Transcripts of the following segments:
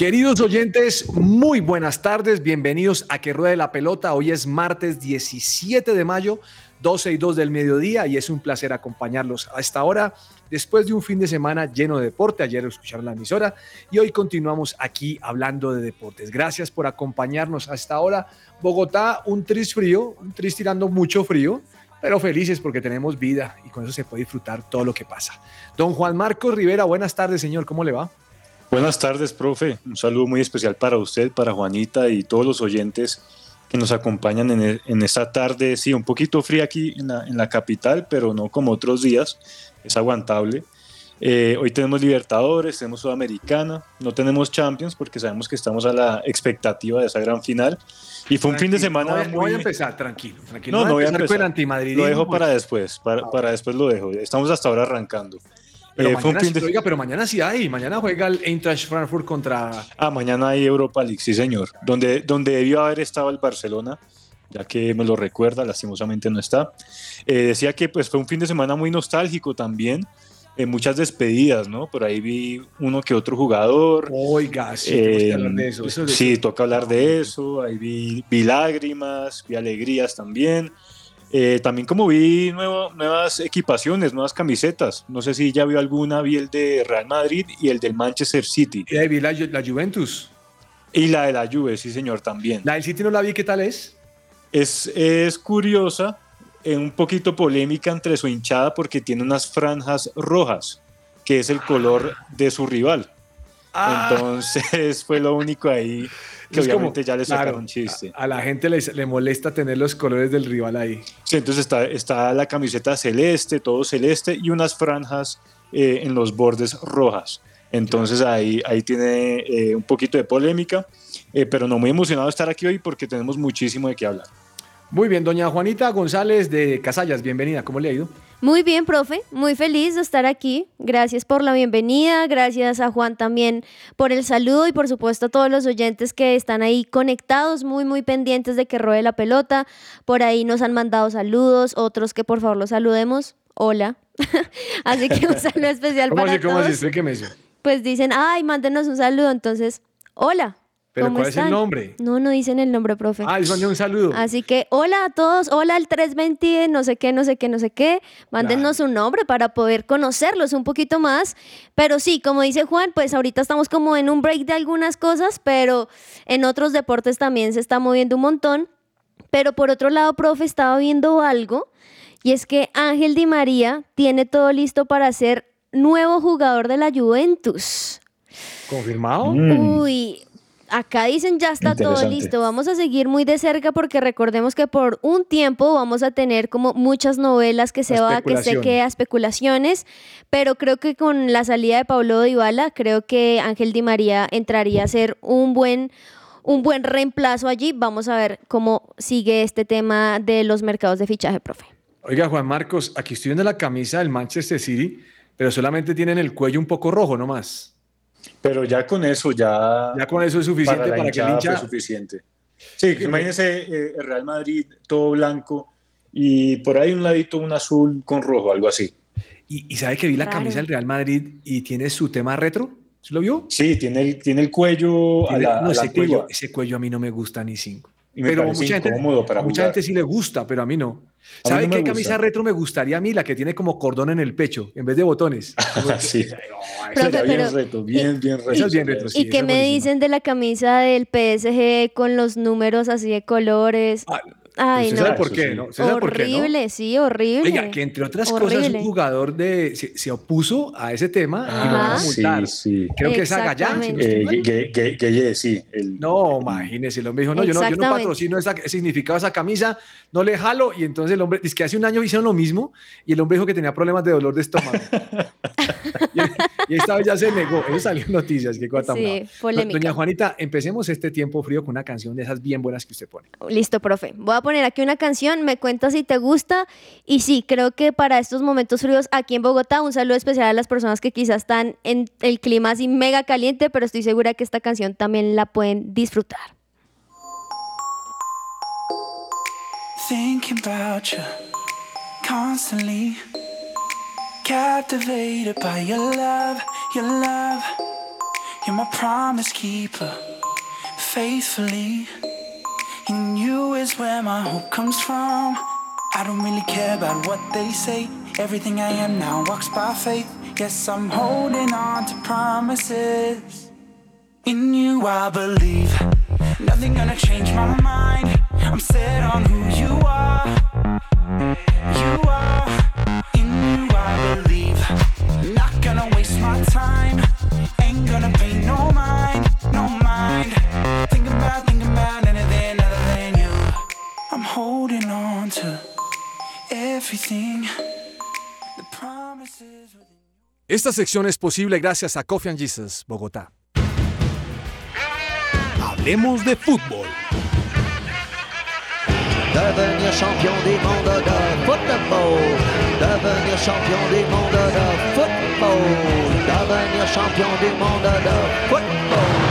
Queridos oyentes, muy buenas tardes, bienvenidos a Que Ruede la Pelota. Hoy es martes 17 de mayo, 12 y 2 del mediodía y es un placer acompañarlos a esta hora después de un fin de semana lleno de deporte. Ayer escucharon la emisora y hoy continuamos aquí hablando de deportes. Gracias por acompañarnos a esta hora. Bogotá, un tris frío, un tris tirando mucho frío, pero felices porque tenemos vida y con eso se puede disfrutar todo lo que pasa. Don Juan Marcos Rivera, buenas tardes, señor, ¿cómo le va? Buenas tardes, profe. Un saludo muy especial para usted, para Juanita y todos los oyentes que nos acompañan en, el- en esta tarde, sí, un poquito fría aquí en la, en la capital, pero no como otros días, es aguantable. Eh, hoy tenemos Libertadores, tenemos Sudamericana, no tenemos Champions porque sabemos que estamos a la expectativa de esa gran final. Y fue un fin de semana no voy muy... voy a empezar, tranquilo, tranquilo. No, no voy a empezar con el. Lo dejo para porque- después, para, para después lo dejo. Estamos hasta ahora arrancando. Pero, Eh, fue un mañana, fin de- sí, oiga, pero mañana sí hay. Mañana juega el Eintracht Frankfurt contra. Ah, mañana hay Europa League, sí señor. Donde, donde debió haber estado el Barcelona, ya que me lo recuerda, lastimosamente no está. Eh, decía que pues fue un fin de semana muy nostálgico también. eh, muchas despedidas, ¿no? Por ahí vi uno que otro jugador. Oiga, sí, que Eh, hablar de eso. Eso de- sí, toca hablar de eso. Ahí vi, vi lágrimas, vi alegrías también. Eh, también como vi nuevo- nuevas equipaciones, nuevas camisetas. No sé si ya vio alguna, vi el de Real Madrid y el del Manchester City. Y ahí vi la, la Juventus. Y la de la Juve, sí señor, también. La del City no la vi, ¿qué tal es? Es, es curiosa, eh, un poquito polémica entre su hinchada porque tiene unas franjas rojas, que es el color de su rival. Ah. Entonces fue lo único ahí que Es como- obviamente ya le claro, sacaron chiste. A la gente les- le molesta tener los colores del rival ahí. Sí, entonces está, está la camiseta celeste, todo celeste y unas franjas eh, en los bordes rojas. Entonces ahí, ahí tiene eh, un poquito de polémica, eh, pero no muy emocionado de estar aquí hoy porque tenemos muchísimo de qué hablar. Muy bien, doña Juanita González de Casallas, bienvenida. ¿Cómo le ha ido? Muy bien, profe, muy feliz de estar aquí. Gracias por la bienvenida, gracias a Juan también por el saludo y por supuesto a todos los oyentes que están ahí conectados, muy, muy pendientes de que ruede la pelota. Por ahí nos han mandado saludos, otros que por favor los saludemos. hola. así que un saludo especial ¿Cómo para así? ¿Cómo todos. así? Explíqueme eso. Pues dicen, ay, mándenos un saludo. Entonces, hola. ¿Pero ¿cómo cuál es el nombre? No, no dicen el nombre, profe. Ah, les mandé un saludo. Así que hola a todos, hola al 320, no sé qué, no sé qué, no sé qué. Mándenos un nombre para poder conocerlos un poquito más. Pero sí, como dice Juan, pues ahorita estamos como en un break de algunas cosas, pero en otros deportes también se está moviendo un montón. Pero por otro lado, profe, estaba viendo algo y es que Ángel Di María tiene todo listo para ser nuevo jugador de la Juventus. ¿Confirmado? Uy, acá dicen ya está todo listo. Vamos a seguir muy de cerca porque recordemos que por un tiempo vamos a tener como muchas novelas que se va, que se queda especulaciones, pero creo que con la salida de Paulo Dybala, creo que Ángel Di María entraría a ser un buen un buen reemplazo allí. Vamos a ver cómo sigue este tema de los mercados de fichaje, profe. Oiga, Juan Marcos, aquí estoy viendo la camisa del Manchester City, pero solamente tienen el cuello un poco rojo nomás. Pero ya con eso, ya. Ya con eso es suficiente la para, que el hinchada hincha. fue suficiente. Sí, imagínense eh, el Real Madrid todo blanco y por ahí un ladito un azul con rojo, algo así. Y, y sabe que vi la Claro. camisa del Real Madrid y tiene su tema retro. ¿Sí lo vio? Sí, tiene el, tiene el cuello a Tiene- la, no, a la ese, cuello, ese cuello a mí no me gusta ni cinco. Y me pero mucha gente, incómodo para a mucha jugar. gente sí le gusta, pero a mí no. A ¿Sabe no qué camisa retro me gustaría a mí? La que tiene como cordón en el pecho, en vez de botones. sí. Profe, Esa bien pero- reto, bien, bien reto. Esa es bien retro, sí. ¿Y qué me dicen de la camisa del PSG con los números así de colores? Ay, ¿Usted no. sabe por qué, no? ¿Usted sabe por qué, no? horrible, sí, horrible. Oiga, que entre otras cosas un jugador de, se, se opuso a ese tema y lo Ah, multar. sí, sí. Creo que es Agallán. si no estoy Eh, que, que, que, que- sí. el- No, imagínese, el hombre dijo, no, yo no, yo no patrocino esa, ese significado de esa camisa, no le jalo, y entonces el hombre, es que hace un año hicieron lo mismo, y el hombre dijo que tenía problemas de dolor de estómago. y, y esta vez ya se negó, eso salió en noticias, qué cosa tan Sí, polémica. Doña Juanita, empecemos este tiempo frío con una canción de esas bien buenas que usted pone. Listo, profe. Voy a poner aquí una canción, me cuenta si te gusta. Y sí, creo que para estos momentos fríos aquí en Bogotá, un saludo especial a las personas que quizás están en el clima así mega caliente, pero estoy segura que esta canción también la pueden disfrutar. Thinking about you constantly, captivated by your love, your love. You're my promise keeper, faithfully. In you is where my hope comes from. I don't really care about what they say. Everything I am now walks by faith. Yes, I'm holding on to promises. In you I believe. Nothing gonna change my mind. I'm set on who you are. You are. Esta sección es posible gracias a Coffee and Jesus, Bogotá. Hablemos de fútbol. Devenir champion des mondes de football. Devenir champion des mondes de football. Devenir champion des mondes de football.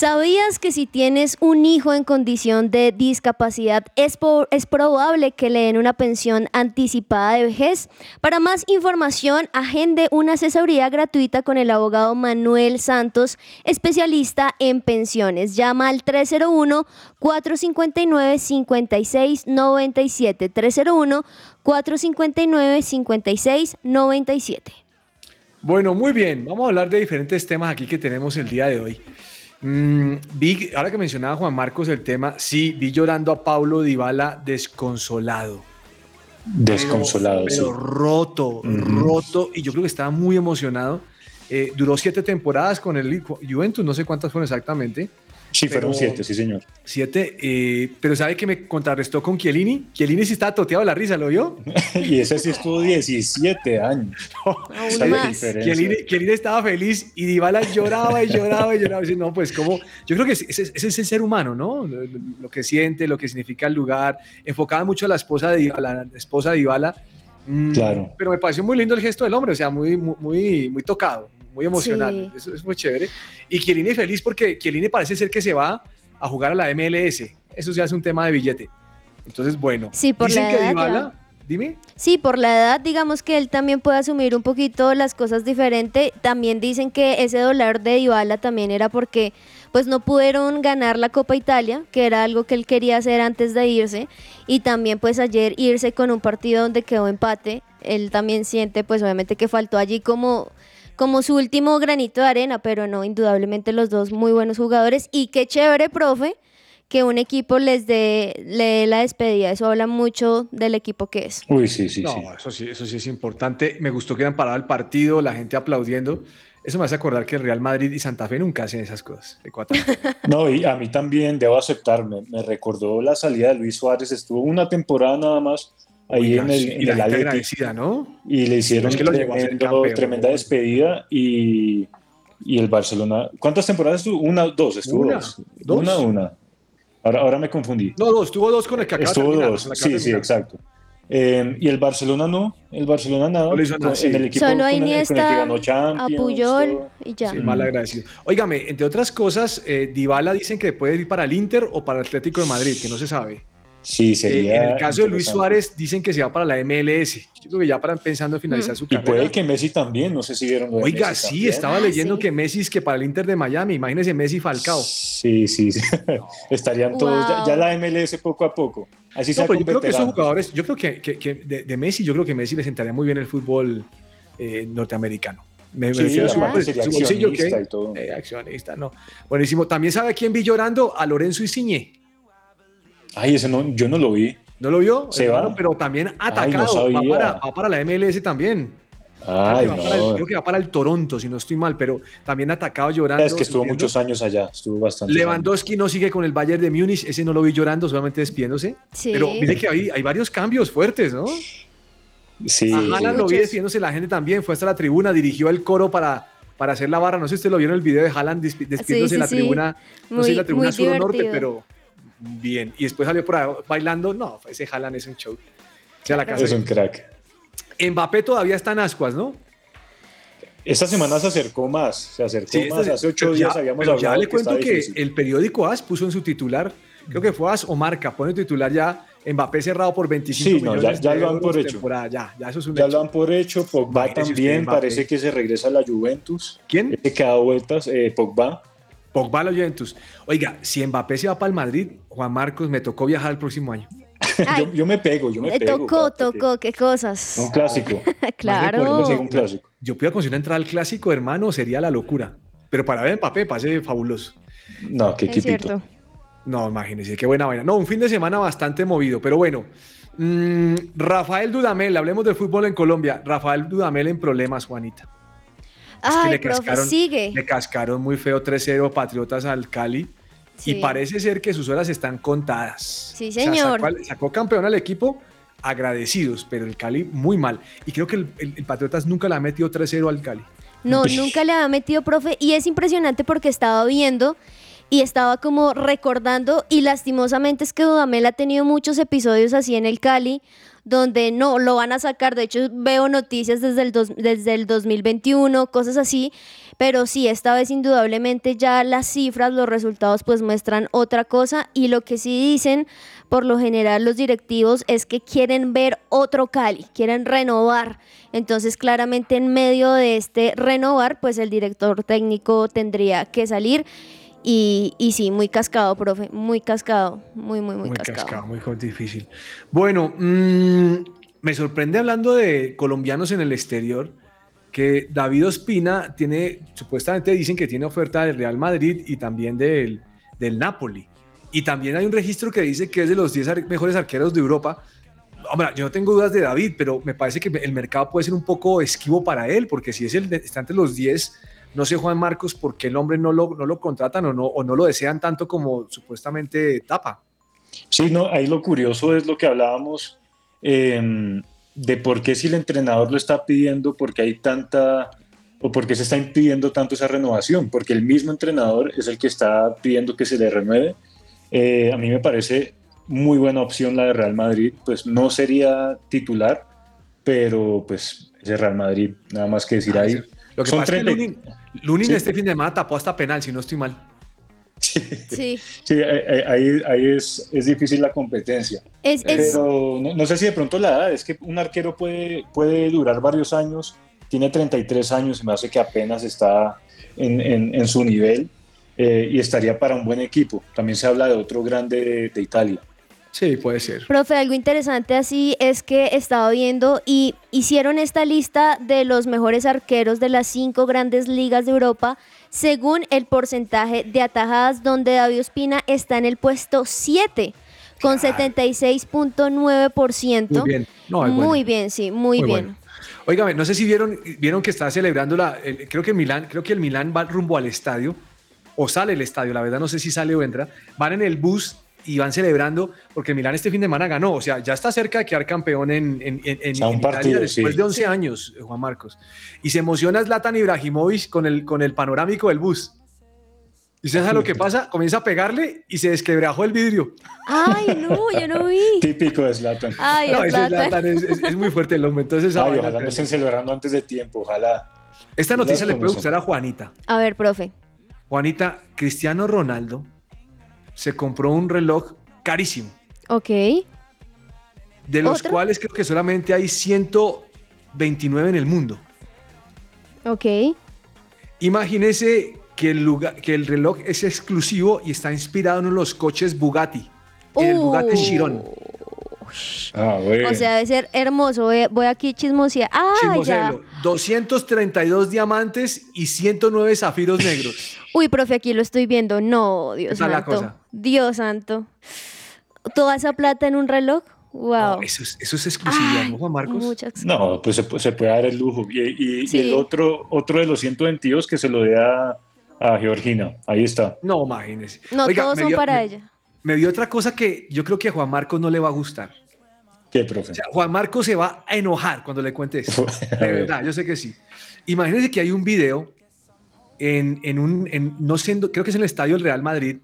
¿Sabías que si tienes un hijo en condición de discapacidad es, es probable que le den una pensión anticipada de vejez? Para más información, agende una asesoría gratuita con el abogado Manuel Santos, especialista en pensiones. Llama al 301-459-5697. 301-459-5697. Bueno, muy bien. Vamos a hablar de diferentes temas aquí que tenemos el día de hoy. Mm, vi, ahora que mencionaba Juan Marcos el tema, sí, vi llorando a Paulo Dybala desconsolado. Desconsolado, pero, pero sí. roto, roto. Y yo creo que estaba muy emocionado. Eh, duró siete temporadas con el Juventus, no sé cuántas fueron exactamente. Sí, fueron pero- siete, sí, señor. Siete, eh, pero ¿sabe que me contrarrestó con Chiellini? Chiellini sí estaba toteado la risa, ¿lo vio? y ese sí estuvo 17 años. Diferencia. Chiellini, Chiellini estaba feliz y Dybala lloraba y lloraba y lloraba. Y no, pues como, yo creo que ese, ese- es el ser humano, ¿no? Lo, lo- que siente, lo que significa el lugar. Enfocaba mucho a la esposa de Dybala, la esposa de Dybala. Mm, Claro. Pero me pareció muy lindo el gesto del hombre, o sea, muy, muy, muy, muy tocado, muy emocional. Sí. Eso es muy chévere. Y Chiellini feliz porque Chiellini parece ser que se va a jugar a la MLS. Eso ya es un tema de billete. Entonces, bueno, Sí, por dicen la que edad Dybala, dime. Sí, por la edad, digamos que él también puede asumir un poquito las cosas diferente. También dicen que ese dólar de Dybala también era porque pues no pudieron ganar la Copa Italia, que era algo que él quería hacer antes de irse, y también pues ayer irse con un partido donde quedó empate. Él también siente pues obviamente que faltó allí como como su último granito de arena, pero no, indudablemente los dos muy buenos jugadores y qué chévere, profe, que un equipo les dé le dé la despedida. Eso habla mucho del equipo que es. Uy, sí, sí, no, sí. Eso sí, eso sí es importante. Me gustó que hayan parado el partido, la gente aplaudiendo. Eso me hace acordar que el Real Madrid y Santa Fe nunca hacen esas cosas. de cuatro. No, y a mí también, debo aceptarme, me recordó la salida de Luis Suárez, estuvo una temporada nada más ahí Oiga, en el, sí, en y la el gente agradecida, ¿no? y le hicieron Es que a tremendo- campeón. tremenda despedida y, y el Barcelona, ¿cuántas temporadas estuvo? Una, dos, estuvo Una, dos. dos. Una, una. Ahora, ahora me confundí. No, dos, tuvo dos con el que acaba de Estuvo terminar, dos, sí, sí, exacto. Eh, y el Barcelona no, el Barcelona nada, No le hizo nada, sí. en el equipo Solo a Iniesta, ganó a Champions. Puyol todo. y ya. Sí, mal agradecido. Óigame, entre otras cosas, eh, Dybala dicen que puede ir para el Inter o para el Atlético de Madrid, que no se sabe. Sí, Eh, sería en el caso de Luis. Suárez, dicen que se va para la MLS. Yo creo que ya para pensando en finalizar su Y carrera. puede que Messi también, no sé si vieron lo de Oiga, Messi sí, también. estaba leyendo que Messi es que para el Inter de Miami. Imagínese Messi y Falcao. Sí, sí, sí. Estarían todos, ya, Wow. ya la MLS poco a poco. Así No, pero yo creo que esos jugadores, yo creo que, que- que de, de Messi, yo creo que Messi le sentaría muy bien el fútbol eh, norteamericano. Me, me Sí, refiero a su, su bolsillo, ¿qué? accionista y todo. Eh, accionista, no. Buenísimo. También sabe a quién vi llorando, a Lorenzo Insigne. Ay, ese no, yo no lo vi. ¿No lo vio? Se va. Pero también Ay, no atacado. va, para, va para la MLS también. Ay, creo, que va para el, no. creo que va para el Toronto, si no estoy mal, pero también atacado llorando. Es que estuvo sufriendo. muchos años allá, estuvo bastante. Lewandowski no sigue con el Bayern de Múnich, ese no lo vi llorando, solamente despidiéndose. Sí. Pero mire que hay, hay varios cambios fuertes, ¿no? Sí, A Haaland lo vi despidiéndose la gente también, fue hasta la tribuna, dirigió el coro para, para hacer la barra. No sé si usted lo vio en el video de Haaland despi- despidiéndose sí, de la sí. tribuna, no sé si la tribuna sur o norte, pero bien. Y después salió por ahí bailando. No, ese Haaland es un show. O sea, la casa. es un crack. Mbappé todavía está en ascuas, ¿no? Esta semana se acercó más, se acercó Sí, más. Hace ocho días ya, habíamos hablado ya le que cuento que difícil. el periódico AS puso en su titular, creo que fue AS o Marca, pone titular ya Mbappé cerrado por 25 Sí, no, ya- millones ya de lo euros por hecho. Ya, ya eso es un Ya hecho. lo dan por hecho, Pogba Imagínese también, parece que se regresa a la Juventus. ¿Quién? Ese que ha dado vueltas, eh, Pogba. Pogba a la Juventus. Oiga, si Mbappé se va para el Madrid, Juan Marcos, me tocó viajar el próximo año. Ay, Yo, yo me pego, yo me pego. tocó, tocó, qué cosas. Un clásico. claro. Un clásico. Yo pudiera conseguir una entrada al clásico, hermano, sería la locura. Pero para ver Mbappé, pase fabuloso. No, qué Es equipito. cierto. No, imagínense, qué buena vaina. No, un fin de semana bastante movido, pero bueno. Mm, Rafael Dudamel, hablemos del fútbol en Colombia. Rafael Dudamel en problemas, Juanita. Es que Ay, le profe, cascaron- sigue. Le cascaron muy feo 3-0 Patriotas al Cali. Sí. Y parece ser que sus horas están contadas. Sí, O sea, señor. sacó, campeón al equipo, agradecidos, pero el Cali muy mal. Y creo que el, el- el Patriotas nunca le ha metido 3-0 al Cali. No, nunca le había metido, profe. Y es impresionante porque estaba viendo y estaba como recordando y lastimosamente es que Dudamel ha tenido muchos episodios así en el Cali donde no lo van a sacar. De hecho, veo noticias desde el, dos- desde el 2021, cosas así. Pero sí, esta vez indudablemente ya las cifras, los resultados pues muestran otra cosa y lo que sí dicen por lo general los directivos es que quieren ver otro Cali, quieren renovar. Entonces claramente en medio de este renovar pues el director técnico tendría que salir y, y sí, muy cascado, profe, muy cascado, muy, muy, muy, Muy cascado. cascado, muy difícil. Bueno, mm, me sorprende hablando de colombianos en el exterior que David Ospina tiene, supuestamente dicen que tiene oferta del Real Madrid y también del, del Napoli. Y también hay un registro que dice que es de los 10 ar- mejores arqueros de Europa. Hombre, yo no tengo dudas de David, pero me parece que el mercado puede ser un poco esquivo para él, porque si es el está entre los 10, no sé Juan Marcos por qué el hombre no lo, no lo contratan o no, o no lo desean tanto como supuestamente tapa. Sí, no, ahí lo curioso es lo que hablábamos eh, de por qué si el entrenador lo está pidiendo, porque hay tanta, o por qué se está impidiendo tanto esa renovación, porque el mismo entrenador es el que está pidiendo que se le renueve. Eh, a mí me parece muy buena opción la de Real Madrid, pues no sería titular, pero pues ese Real Madrid, nada más que decir ahí. Lo que Son pasa es que 30 Lunin, Lunin Sí. este fin de semana tapó hasta penal, si no estoy mal. Sí. Sí, ahí, ahí- ahí es, es difícil la competencia. Es, es- Pero no, no sé si de pronto la edad, es que un arquero puede, puede durar varios años, tiene 33 años, y me hace que apenas está en, en- en su nivel eh, y estaría para un buen equipo. También se habla de otro grande de, de Italia. Sí, puede ser. Profe, algo interesante así es que estaba viendo y hicieron esta lista de los mejores arqueros de las cinco grandes ligas de Europa según el porcentaje de atajadas donde David Ospina está en el puesto 7 con 76.9%. Muy bien. No, bueno. Muy bien, sí, muy, Muy bien. bueno. Óigame, no sé si vieron, vieron que está celebrando la, el- creo que Milán, creo que el Milán va rumbo al estadio o sale el estadio, la verdad no sé si sale o entra. Van en el bus y van celebrando porque Milán este fin de semana ganó, o sea, ya está cerca de quedar campeón en, en, en, en- A un Italia partido, después sí. de 11 años, eh, Juan Marcos. Y se emociona Zlatan Ibrahimovic con el, con el panorámico del bus. ¿Y usted sabe lo que pasa? Comienza a pegarle y se desquebrajó el vidrio. Ay, no, yo no vi. Típico de Zlatan. Ay, No, Zlatan. Zlatan es, es- es muy fuerte el hombre. Entonces, Ay, ojalá no estén celebrando antes de tiempo, ojalá. esta noticia le puede gustar a Juanita. A ver, profe. Juanita, Cristiano Ronaldo se compró un reloj carísimo, Ok. de los ¿Otro? cuales creo que solamente hay 129 en el mundo. Ok. Imagínese que el, lugar, que el reloj es exclusivo y está inspirado en los coches Bugatti, el Bugatti Uh. Chiron. Ah, bueno. O sea, debe ser hermoso. Voy, voy aquí chismosia. Ah, ya. Chismoselo. 232 diamantes y 109 zafiros negros. Uy, profe, aquí lo estoy viendo. No, Dios santo. cosa? Dios santo. ¿Toda esa plata en un reloj? Wow. No, eso, es, eso es exclusividad, ¿no, Juan Marcos? Muchas. No, pues se, pu- se puede dar el lujo. Y, y- y Sí. el otro, otro de los 122 que se lo dé a, a Georgina. Ahí está. No, imagínese. No, Oiga, todos son dio- para me- ella. Me dio otra cosa que yo creo que a Juan Marcos no le va a gustar. ¿Qué, profe? O sea, Juan Marcos se va a enojar cuando le cuente esto. De ver. verdad, yo sé que sí. Imagínense que hay un video en, en un, en- no sé, en- creo que es en el estadio del Real Madrid,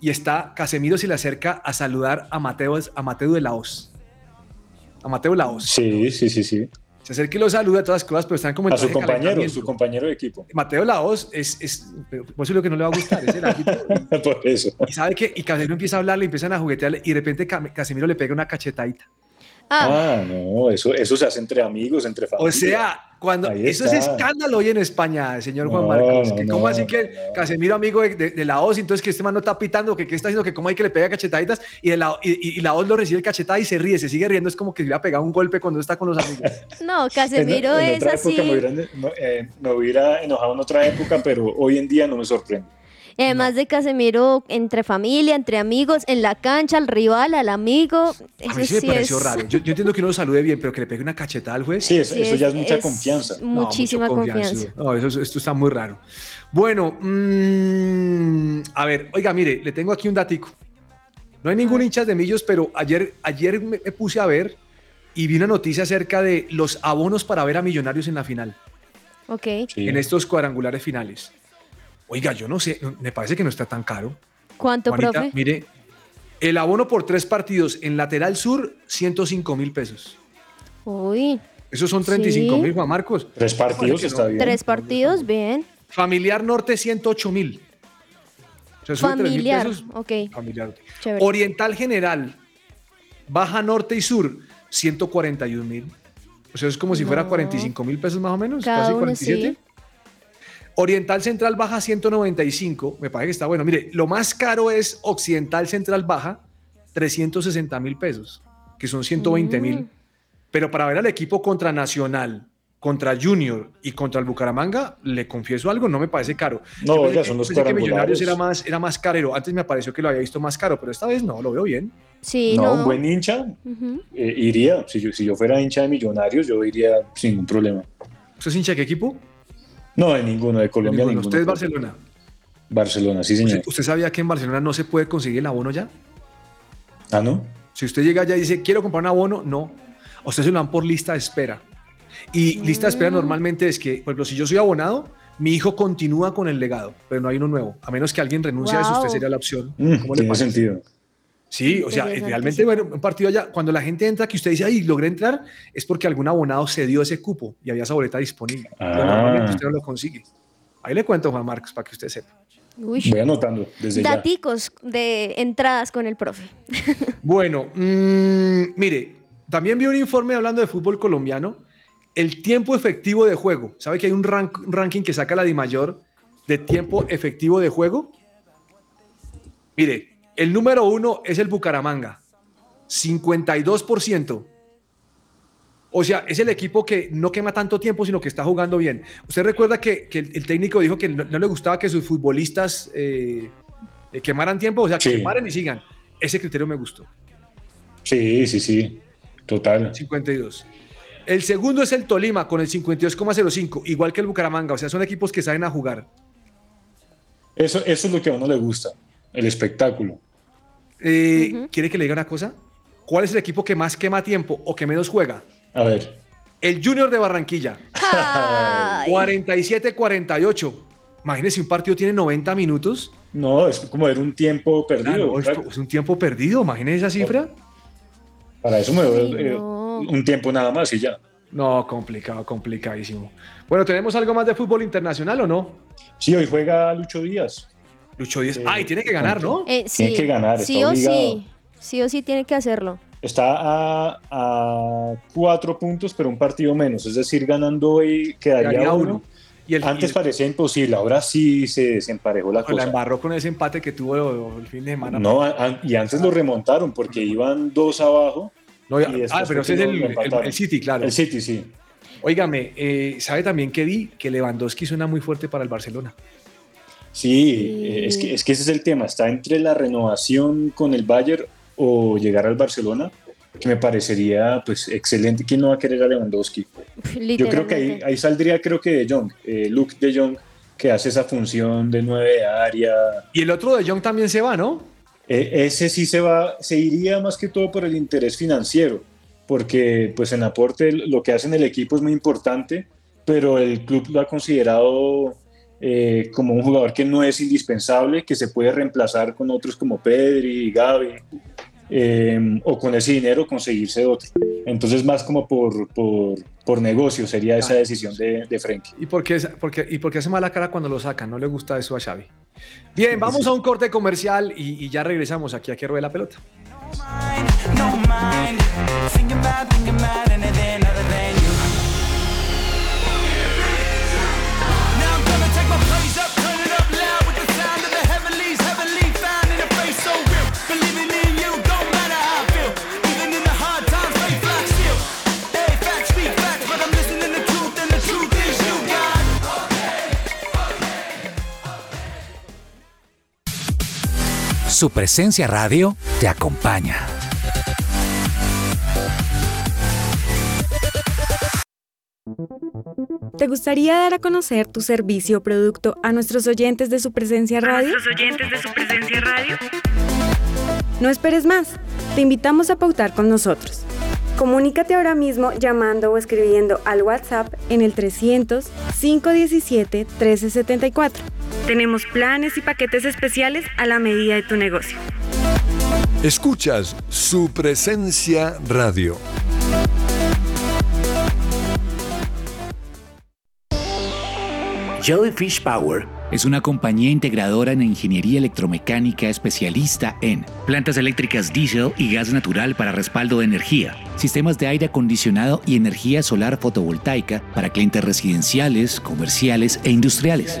y está Casemiro se le acerca a saludar a Mateo, a Mateo de Laos. A Mateo Laos. Sí, sí, sí, sí. Se acerca y lo saluda a todas las cosas, pero están como en A su compañero, su compañero de equipo. Mateo Laos es, es pero por eso es lo que no le va a gustar, es el árbitro. Por eso. Y sabe que, y Casemiro empieza a hablarle, empiezan a juguetearle, y de repente Casemiro le pega una cachetadita. Ah, no, eso, eso se hace entre amigos, entre O familia. sea, cuando eso es escándalo hoy en España, señor Juan No, Marcos. no, que no, ¿Cómo así no, que Casemiro, amigo de, de- de la OS, entonces que este man no está pitando, que qué está haciendo, que cómo hay que le pega cachetaditas y, de la, y, la OS lo recibe el cachetada y se ríe, se sigue riendo, es como que le ha pegado un golpe cuando está con los amigos. No, Casemiro en, en es otra así. época me hubiera, no, eh, me hubiera enojado en otra época, pero hoy en día no me sorprende. Y Además de Casemiro, entre familia, entre amigos, en la cancha, al rival, al amigo. A mí sí me pareció es raro. Yo, yo entiendo que uno lo salude bien, pero que le pegue una cachetada al juez. Sí, eso, Sí, eso ya es- mucha es confianza. No, muchísima confianza. No, eso, esto está muy raro. Bueno, mm, a ver, oiga, mire, le tengo aquí un datico. No hay ningún hincha de millos, pero ayer, ayer me, me puse a ver y vi una noticia acerca de los abonos para ver a Millonarios en la final, Ok. Sí. en estos cuadrangulares finales. Oiga, yo no sé, me parece que no está tan caro. ¿Cuánto, Juanita, profe? mire, el abono por tres partidos en lateral sur, 105 mil pesos. Uy, Esos son 35 mil, Sí. Juan Marcos. Tres partidos está bien. tres partidos, bien. Familiar Norte, 108 mil. O sea, sube 3.000 Familiar, pesos. ok. Familiar. Chévere. Oriental General, Baja Norte y Sur, 141 mil. O sea, es como si fuera No. 45 mil pesos más o menos, Cada casi uno, 47. sí. Oriental Central Baja 195, me parece que está bueno. Mire, lo más caro es Occidental Central Baja, 360 mil pesos, que son 120 mil. Mm. Pero para ver al equipo contra Nacional, contra Junior y contra el Bucaramanga, le confieso algo, no me parece caro. No, ya son los pensé que Millonarios era más, era más carero. Antes me pareció que lo había visto más caro, pero esta vez no, lo veo bien. Sí, no, no. un buen hincha Ujú. eh, iría. Si yo, si yo fuera hincha de Millonarios, yo iría sin ningún problema. ¿Usted es hincha de qué equipo? No, de ninguno, de Colombia Ninguno. ninguno. Usted es Barcelona. Barcelona, sí, señor. ¿Usted, usted sabía que en Barcelona no se puede conseguir el abono ya? Ah, ¿no? Si usted llega allá y dice, quiero comprar un abono, no. A usted se lo dan por lista de espera. Y lista de espera Mm. normalmente es que, por ejemplo, si yo soy abonado, mi hijo continúa con el legado, pero no hay uno nuevo. A menos que alguien renuncie a eso, usted sería la opción. Mm, ¿Cómo le tiene parece? sentido. Sí, o sea, realmente, sí. bueno, un partido allá, cuando la gente entra, que usted dice, ay, logré entrar, es porque algún abonado cedió ese cupo y había esa boleta disponible. Pero Ah. normalmente usted no lo consigue. Ahí le cuento, Juan Marcos, para que usted sepa. Uy. Voy anotando desde ya. Daticos de entradas con el profe. Bueno, mm, mire, también vi un informe hablando de fútbol colombiano. El tiempo efectivo de juego. ¿Sabe que hay un, rank- un ranking que saca la DIMAYOR de tiempo efectivo de juego? Mire, el número uno es el Bucaramanga, 52%. O sea, es el equipo que no quema tanto tiempo, sino que está jugando bien. ¿Usted recuerda que, que el, el técnico dijo que no, no le gustaba que sus futbolistas eh, quemaran tiempo? O sea, que Sí. se paren y sigan. Ese criterio me gustó. Sí, sí, sí. Total. 52. El segundo es el Tolima con el 52,05, igual que el Bucaramanga. O sea, son equipos que saben a jugar. Eso, eso es lo que a uno le gusta, el espectáculo. Eh, ¿Quiere que le diga una cosa? ¿Cuál es el equipo que más quema tiempo o que menos juega? A ver. El Junior de Barranquilla. 47-48. Imagínese, un partido tiene 90 minutos. No, es como ver un tiempo perdido. Claro, es, es un tiempo perdido. Imagínese esa cifra. Para eso me doy Ay, eh, no. un tiempo nada más y ya. No, complicado, complicadísimo. Bueno, ¿tenemos algo más de fútbol internacional o no? Sí, hoy juega Lucho Díaz. Lucho Díaz. Ay, tiene que ganar, ¿no? Eh, sí, Tiene que ganar, sí está o obligado. sí. Sí o sí tiene que hacerlo. Está a, a cuatro puntos, pero un partido menos. Es decir, ganando hoy quedaría, Quedaría uno. uno. Y el- Antes y el- parecía imposible, ahora sí se desemparejó la Pues la cosa. embarró con ese empate que tuvo el fin de semana. No, a- a- y antes lo remontaron porque iban dos abajo. No, ya- y ah, pero ese es el City, claro. El City, sí. Óigame, eh, ¿sabe también que vi? Que Lewandowski suena muy fuerte para el Barcelona. Sí, eh, es que, es que ese es el tema. Está entre la renovación con el Bayern o llegar al Barcelona, que me parecería pues excelente. ¿Quién no va a querer a Lewandowski? Yo creo que ahí, ahí saldría, creo que De Jong, eh, Luke De Jong, que hace esa función de nueve de área. Y el otro de Jong también se va, ¿no? Eh, ese sí se va, se iría más que todo por el interés financiero, porque pues en aporte lo que hace en el equipo es muy importante, pero el club lo ha considerado eh, como un jugador que no es indispensable, que se puede reemplazar con otros como Pedri, Gavi, eh, o con ese dinero conseguirse otro. Entonces más como por, por, por negocio sería esa decisión de, de Frenkie. ¿Y por, qué, es- por qué- ¿Y por qué hace mala cara cuando lo sacan? No le gusta eso a Xavi. Bien, vamos a un corte comercial y, y ya regresamos aquí a que ruede la pelota. no mind. Thinking about, Su presencia radio te acompaña. ¿Te gustaría dar a conocer tu servicio o producto a nuestros oyentes de su presencia radio? oyentes de su presencia radio? No esperes más. Te invitamos a pautar con nosotros. Comunícate ahora mismo llamando o escribiendo al WhatsApp en el 300 517 1374. Tenemos planes y paquetes especiales a la medida de tu negocio. Escuchas su presencia radio. Jellyfish Power es una compañía integradora en ingeniería electromecánica especialista en plantas eléctricas diésel y gas natural para respaldo de energía, sistemas de aire acondicionado y energía solar fotovoltaica para clientes residenciales, comerciales e industriales.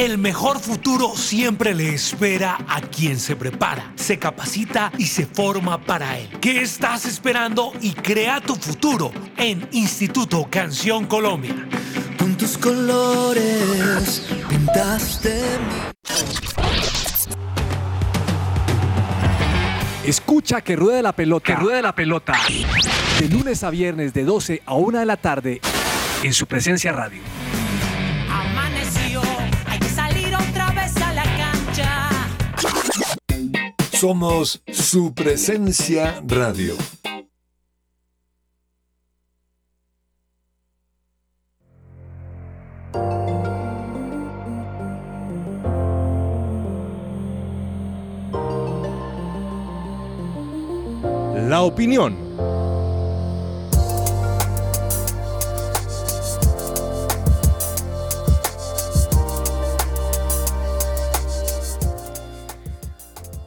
El mejor futuro siempre le espera a quien se prepara, se capacita y se forma para él. ¿Qué estás esperando y crea tu futuro en Instituto Canción Colombia? Con tus colores pintaste Escucha que ruede la pelota. Que ruede la pelota. De lunes a viernes de 12 a 1 de la tarde en su presencia radio. Somos su presencia radio. La opinión.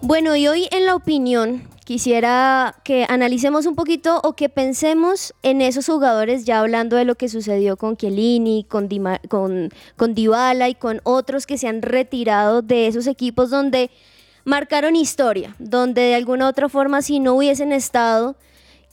Bueno, y hoy en la opinión quisiera que analicemos un poquito o que pensemos en esos jugadores, ya hablando de lo que sucedió con Chiellini, con, Dima- con, con y con otros que se han retirado de esos equipos donde marcaron historia, donde de alguna u otra forma si no hubiesen estado,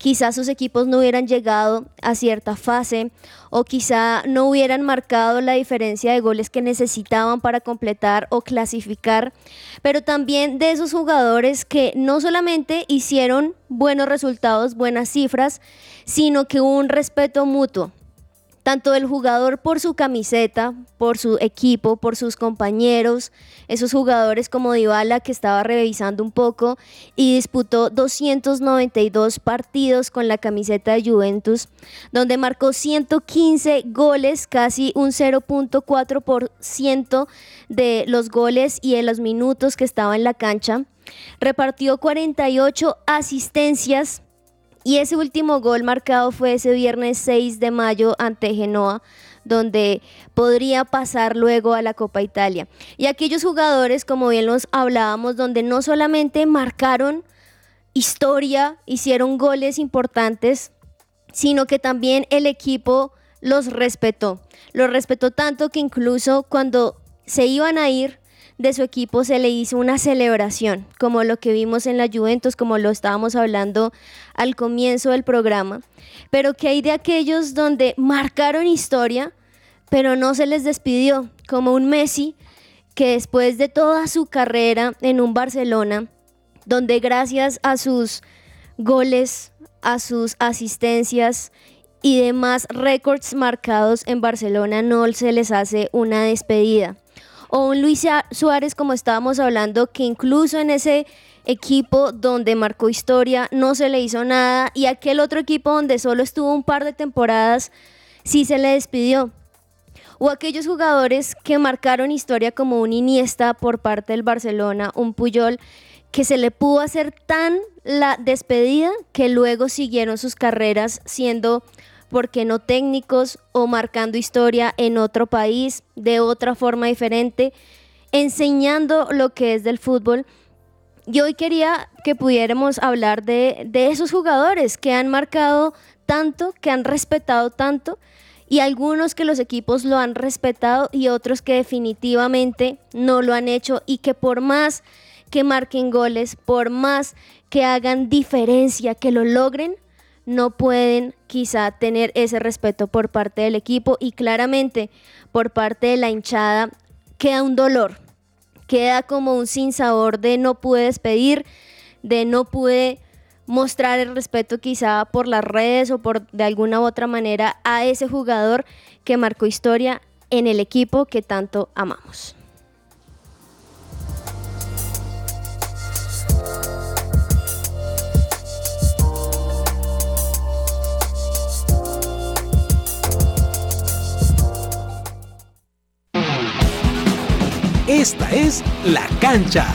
quizás sus equipos no hubieran llegado a cierta fase o quizá no hubieran marcado la diferencia de goles que necesitaban para completar o clasificar, pero también de esos jugadores que no solamente hicieron buenos resultados, buenas cifras, sino que hubo un respeto mutuo tanto del jugador por su camiseta, por su equipo, por sus compañeros, esos jugadores como Dybala que estaba revisando un poco y disputó 292 partidos con la camiseta de Juventus, donde marcó 115 goles, casi un 0.4% de los goles y de los minutos que estaba en la cancha. Repartió 48 asistencias y ese último gol marcado fue ese viernes 6 de mayo ante Genoa, donde podría pasar luego a la Copa Italia. Y aquellos jugadores, como bien los hablábamos, donde no solamente marcaron historia, hicieron goles importantes, sino que también el equipo los respetó. Los respetó tanto que incluso cuando se iban a ir de su equipo se le hizo una celebración, como lo que vimos en la Juventus, como lo estábamos hablando al comienzo del programa. Pero que hay de aquellos donde marcaron historia, pero no se les despidió, como un Messi que después de toda su carrera en un Barcelona, donde gracias a sus goles, a sus asistencias y demás récords marcados en Barcelona no se les hace una despedida. O un Luis Suárez, como estábamos hablando, que incluso en ese equipo donde marcó historia no se le hizo nada y aquel otro equipo donde solo estuvo un par de temporadas sí se le despidió. O aquellos jugadores que marcaron historia como un Iniesta por parte del Barcelona, un Puyol, que se le pudo hacer tan la despedida que luego siguieron sus carreras siendo porque no técnicos o marcando historia en otro país de otra forma diferente, enseñando lo que es del fútbol. Y hoy quería que pudiéramos hablar de, de esos jugadores que han marcado tanto, que han respetado tanto, y algunos que los equipos lo han respetado y otros que definitivamente no lo han hecho y que por más que marquen goles, por más que hagan diferencia, que lo logren, no pueden quizá tener ese respeto por parte del equipo y claramente por parte de la hinchada queda un dolor, queda como un sinsabor de no pude despedir, de no pude mostrar el respeto quizá por las redes o por de alguna u otra manera a ese jugador que marcó historia en el equipo que tanto amamos. Esta es La Cancha.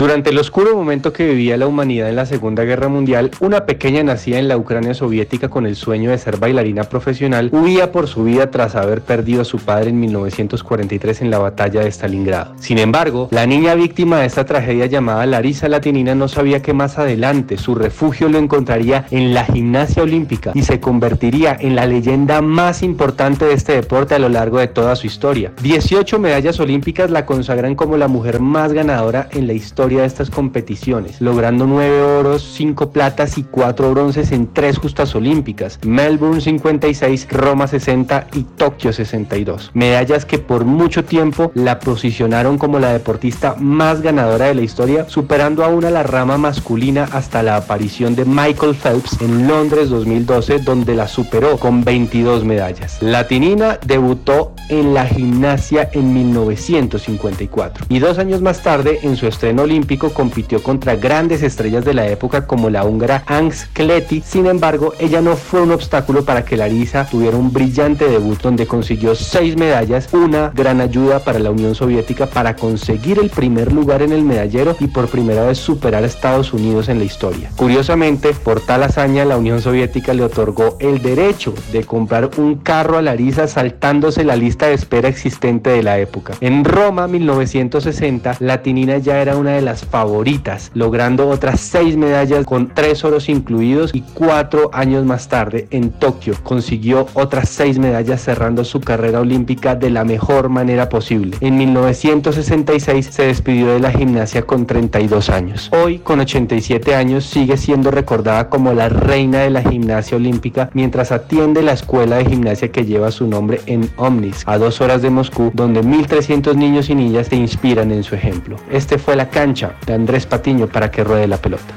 Durante el oscuro momento que vivía la humanidad en la Segunda Guerra Mundial, una pequeña nacida en la Ucrania soviética con el sueño de ser bailarina profesional huía por su vida tras haber perdido a su padre en 1943 en la batalla de Stalingrado. Sin embargo, la niña víctima de esta tragedia llamada Larisa Latinina no sabía que más adelante su refugio lo encontraría en la gimnasia olímpica y se convertiría en la leyenda más importante de este deporte a lo largo de toda su historia. 18 medallas olímpicas la consagran como la mujer más ganadora en la historia de estas competiciones, logrando 9 oros, 5 platas y 4 bronces en 3 justas olímpicas, Melbourne 56, Roma 60 y Tokio 62. Medallas que por mucho tiempo la posicionaron como la deportista más ganadora de la historia, superando aún a la rama masculina hasta la aparición de Michael Phelps en Londres 2012, donde la superó con 22 medallas. Latinina debutó en la gimnasia en 1954 y dos años más tarde, en su estreno olímpico, compitió contra grandes estrellas de la época como la húngara Ans Kleti. Sin embargo, ella no fue un obstáculo para que Larisa tuviera un brillante debut donde consiguió seis medallas, una gran ayuda para la Unión Soviética para conseguir el primer lugar en el medallero y por primera vez superar a Estados Unidos en la historia. Curiosamente, por tal hazaña, la Unión Soviética le otorgó el derecho de comprar un carro a Larisa saltándose la lista de espera existente de la época. En Roma 1960, la tinina ya era una de las favoritas, logrando otras seis medallas con tres oros incluidos y cuatro años más tarde en Tokio consiguió otras seis medallas cerrando su carrera olímpica de la mejor manera posible. En 1966 se despidió de la gimnasia con 32 años. Hoy, con 87 años, sigue siendo recordada como la reina de la gimnasia olímpica mientras atiende la escuela de gimnasia que lleva su nombre en Omnis, a dos horas de Moscú, donde 1.300 niños y niñas se inspiran en su ejemplo. Este fue la cancha de Andrés Patiño para que ruede la pelota.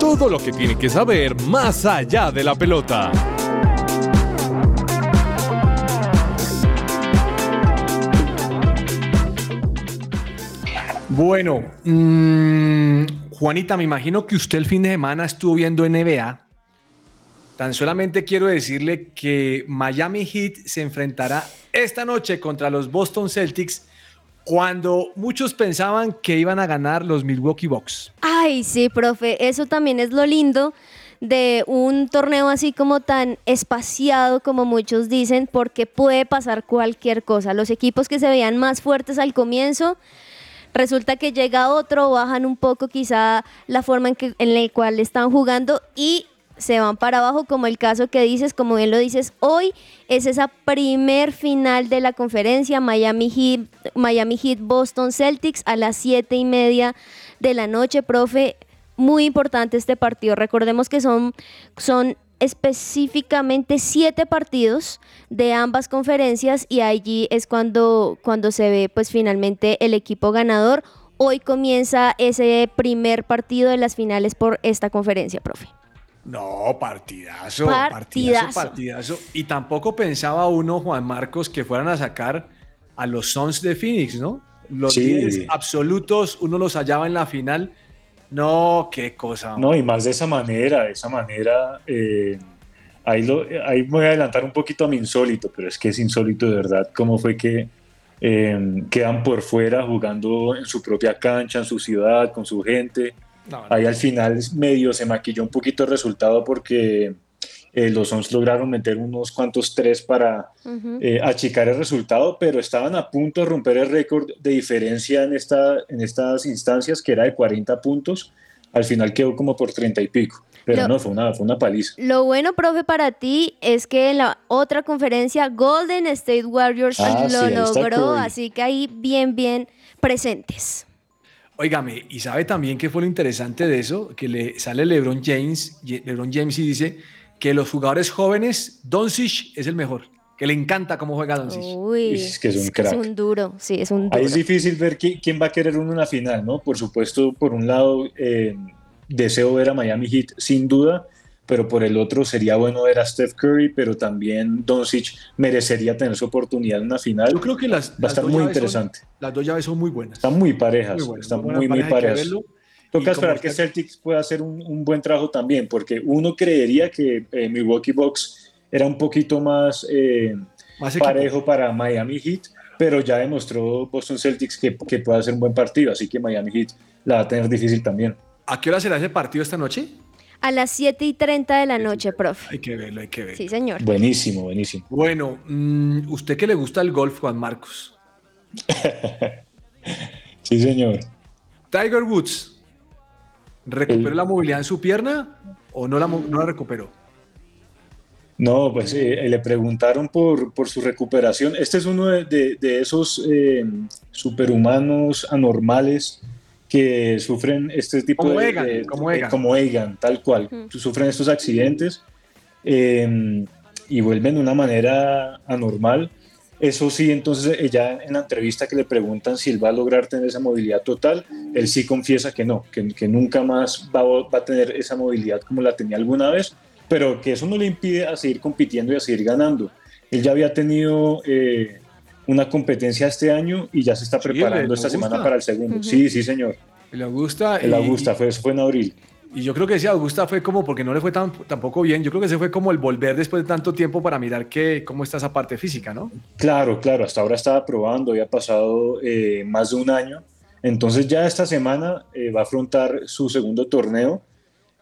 Todo lo que tiene que saber más allá de la pelota. Bueno, mm, Juanita, me imagino que usted el fin de semana estuvo viendo NBA. Tan solamente quiero decirle que Miami Heat se enfrentará esta noche contra los Boston Celtics cuando muchos pensaban que iban a ganar los Milwaukee Bucks. Ay, sí, profe, eso también es lo lindo de un torneo así como tan espaciado como muchos dicen, porque puede pasar cualquier cosa. Los equipos que se veían más fuertes al comienzo, resulta que llega otro, bajan un poco quizá la forma en, que, en la cual están jugando y se van para abajo, como el caso que dices, como bien lo dices, hoy es esa primer final de la conferencia, Miami Heat, Miami Heat Boston Celtics a las siete y media de la noche, profe. Muy importante este partido. Recordemos que son, son específicamente siete partidos de ambas conferencias y allí es cuando, cuando se ve pues finalmente el equipo ganador. Hoy comienza ese primer partido de las finales por esta conferencia, profe. No, partidazo, Partidazo. partidazo, partidazo. Y tampoco pensaba uno, Juan Marcos, que fueran a sacar a los Suns de Phoenix, ¿no? Los Sí. líderes absolutos, uno los hallaba en la final. No, qué cosa. No, y más de esa manera, de esa manera, eh, ahí, lo, ahí me voy a adelantar un poquito a mi insólito, pero es que es insólito de verdad cómo fue que eh, quedan por fuera jugando en su propia cancha, en su ciudad, con su gente. No, no. Ahí al final medio se maquilló un poquito el resultado porque eh, los Suns lograron meter unos cuantos tres para eh, achicar el resultado, pero estaban a punto de romper el récord de diferencia en, esta, en estas instancias, que era de 40 puntos. Al final quedó como por 30 y pico. Pero Lo- no, fue una, fue una paliza. Lo bueno, profe, para ti es que en la otra conferencia Golden State Warriors Ah, lo sí, logró, así que ahí bien, bien presentes. Óigame, y sabe también que fue lo interesante de eso, que le sale LeBron James, LeBron James y dice que los jugadores jóvenes, Doncic es el mejor, que le encanta cómo juega Doncic. Uy, Es que es un crack. un duro, sí, es un duro. Ahí es difícil ver qui- quién va a querer uno en la final, ¿no? Por supuesto, por un lado, eh, deseo ver a Miami Heat sin duda, pero por el otro sería bueno ver a Steph Curry, pero también Doncic merecería tener su oportunidad en una final. Yo creo que las, va a estar muy son- interesante. las dos llaves son muy buenas. Están muy parejas, Muy buenas, están muy muy, muy parejas, Toca esperar que Celtics pueda hacer un, un buen trabajo también, porque uno creería que eh, Milwaukee Bucks era un poquito más, eh, Más parejo para Miami Heat, pero ya demostró Boston Celtics que, que puede hacer un buen partido, así que Miami Heat la va a tener difícil también. ¿A qué hora será ese partido esta noche? A las 7 y 30 de la noche, profe. Hay que verlo, hay que verlo. Sí, señor. Buenísimo, buenísimo. Bueno, mm, ¿usted que le gusta el golf, Juan Marcos? sí, señor. Tiger Woods, ¿recuperó la movilidad en su pierna o no la, no la recuperó? No, pues eh, le preguntaron por, por su recuperación. Este es uno de, de- de esos eh, superhumanos anormales que sufren este tipo Como de... Egan, de- como de- Egan. como Egan, tal cual. Sufren estos accidentes eh, y vuelven de una manera anormal. Eso sí, entonces ella en la entrevista que le preguntan si él va a lograr tener esa movilidad total, él sí confiesa que no, que, que nunca más va, a- va a tener esa movilidad como la tenía alguna vez, pero que eso no le impide a seguir compitiendo y a seguir ganando. Él ya había tenido eh, una competencia este año y ya se está preparando esta semana para el segundo. Sí, sí, señor. Le gusta. El Augusta, fue, eso fue en abril. Y yo creo que ese Augusta fue como, porque no le fue tan, tampoco bien, yo creo que ese fue como el volver después de tanto tiempo para mirar que, cómo está esa parte física, ¿no? Claro, claro, hasta ahora estaba probando, había pasado eh, más de un año. Entonces ya esta semana eh, va a afrontar su segundo torneo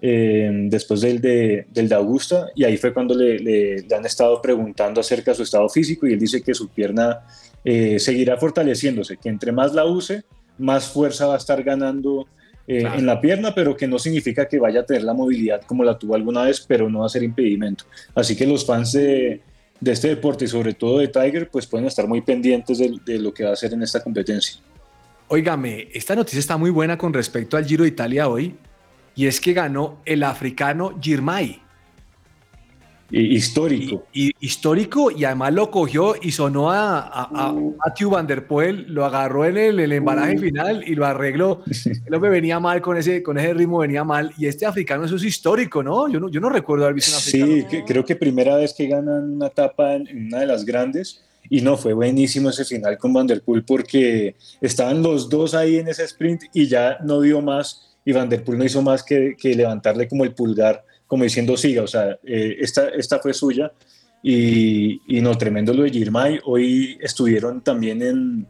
eh, después del de, del de Augusta y ahí fue cuando le, le- le han estado preguntando acerca de su estado físico y él dice que su pierna eh, seguirá fortaleciéndose, que entre más la use, más fuerza va a estar ganando eh, Claro. en la pierna, pero que no significa que vaya a tener la movilidad como la tuvo alguna vez, pero no va a ser impedimento. Así que los fans de, de este deporte y sobre todo de Tiger, pues pueden estar muy pendientes de, de lo que va a hacer en esta competencia. Óigame, esta noticia está muy buena con respecto al Giro de Italia hoy, y es que ganó el africano Girmay. histórico. Y, histórico, y además lo cogió y sonó a, a- a Matthew Van Der Poel, lo agarró en el, el embalaje final y lo arregló. El hombre venía mal con ese, con ese ritmo, venía mal. Y este africano, eso es histórico, ¿no? Yo no, yo no recuerdo haber visto un africano. Sí, que- creo que primera vez que ganan una etapa en, en una de las grandes. Y no, fue buenísimo ese final con Van Der Poel porque estaban los dos ahí en ese sprint y ya no dio más. Y Van Der Poel no hizo más que, que levantarle como el pulgar, como diciendo siga, o sea, eh, esta, esta fue suya. Y, y no, tremendo lo de Girmay. Hoy estuvieron también en,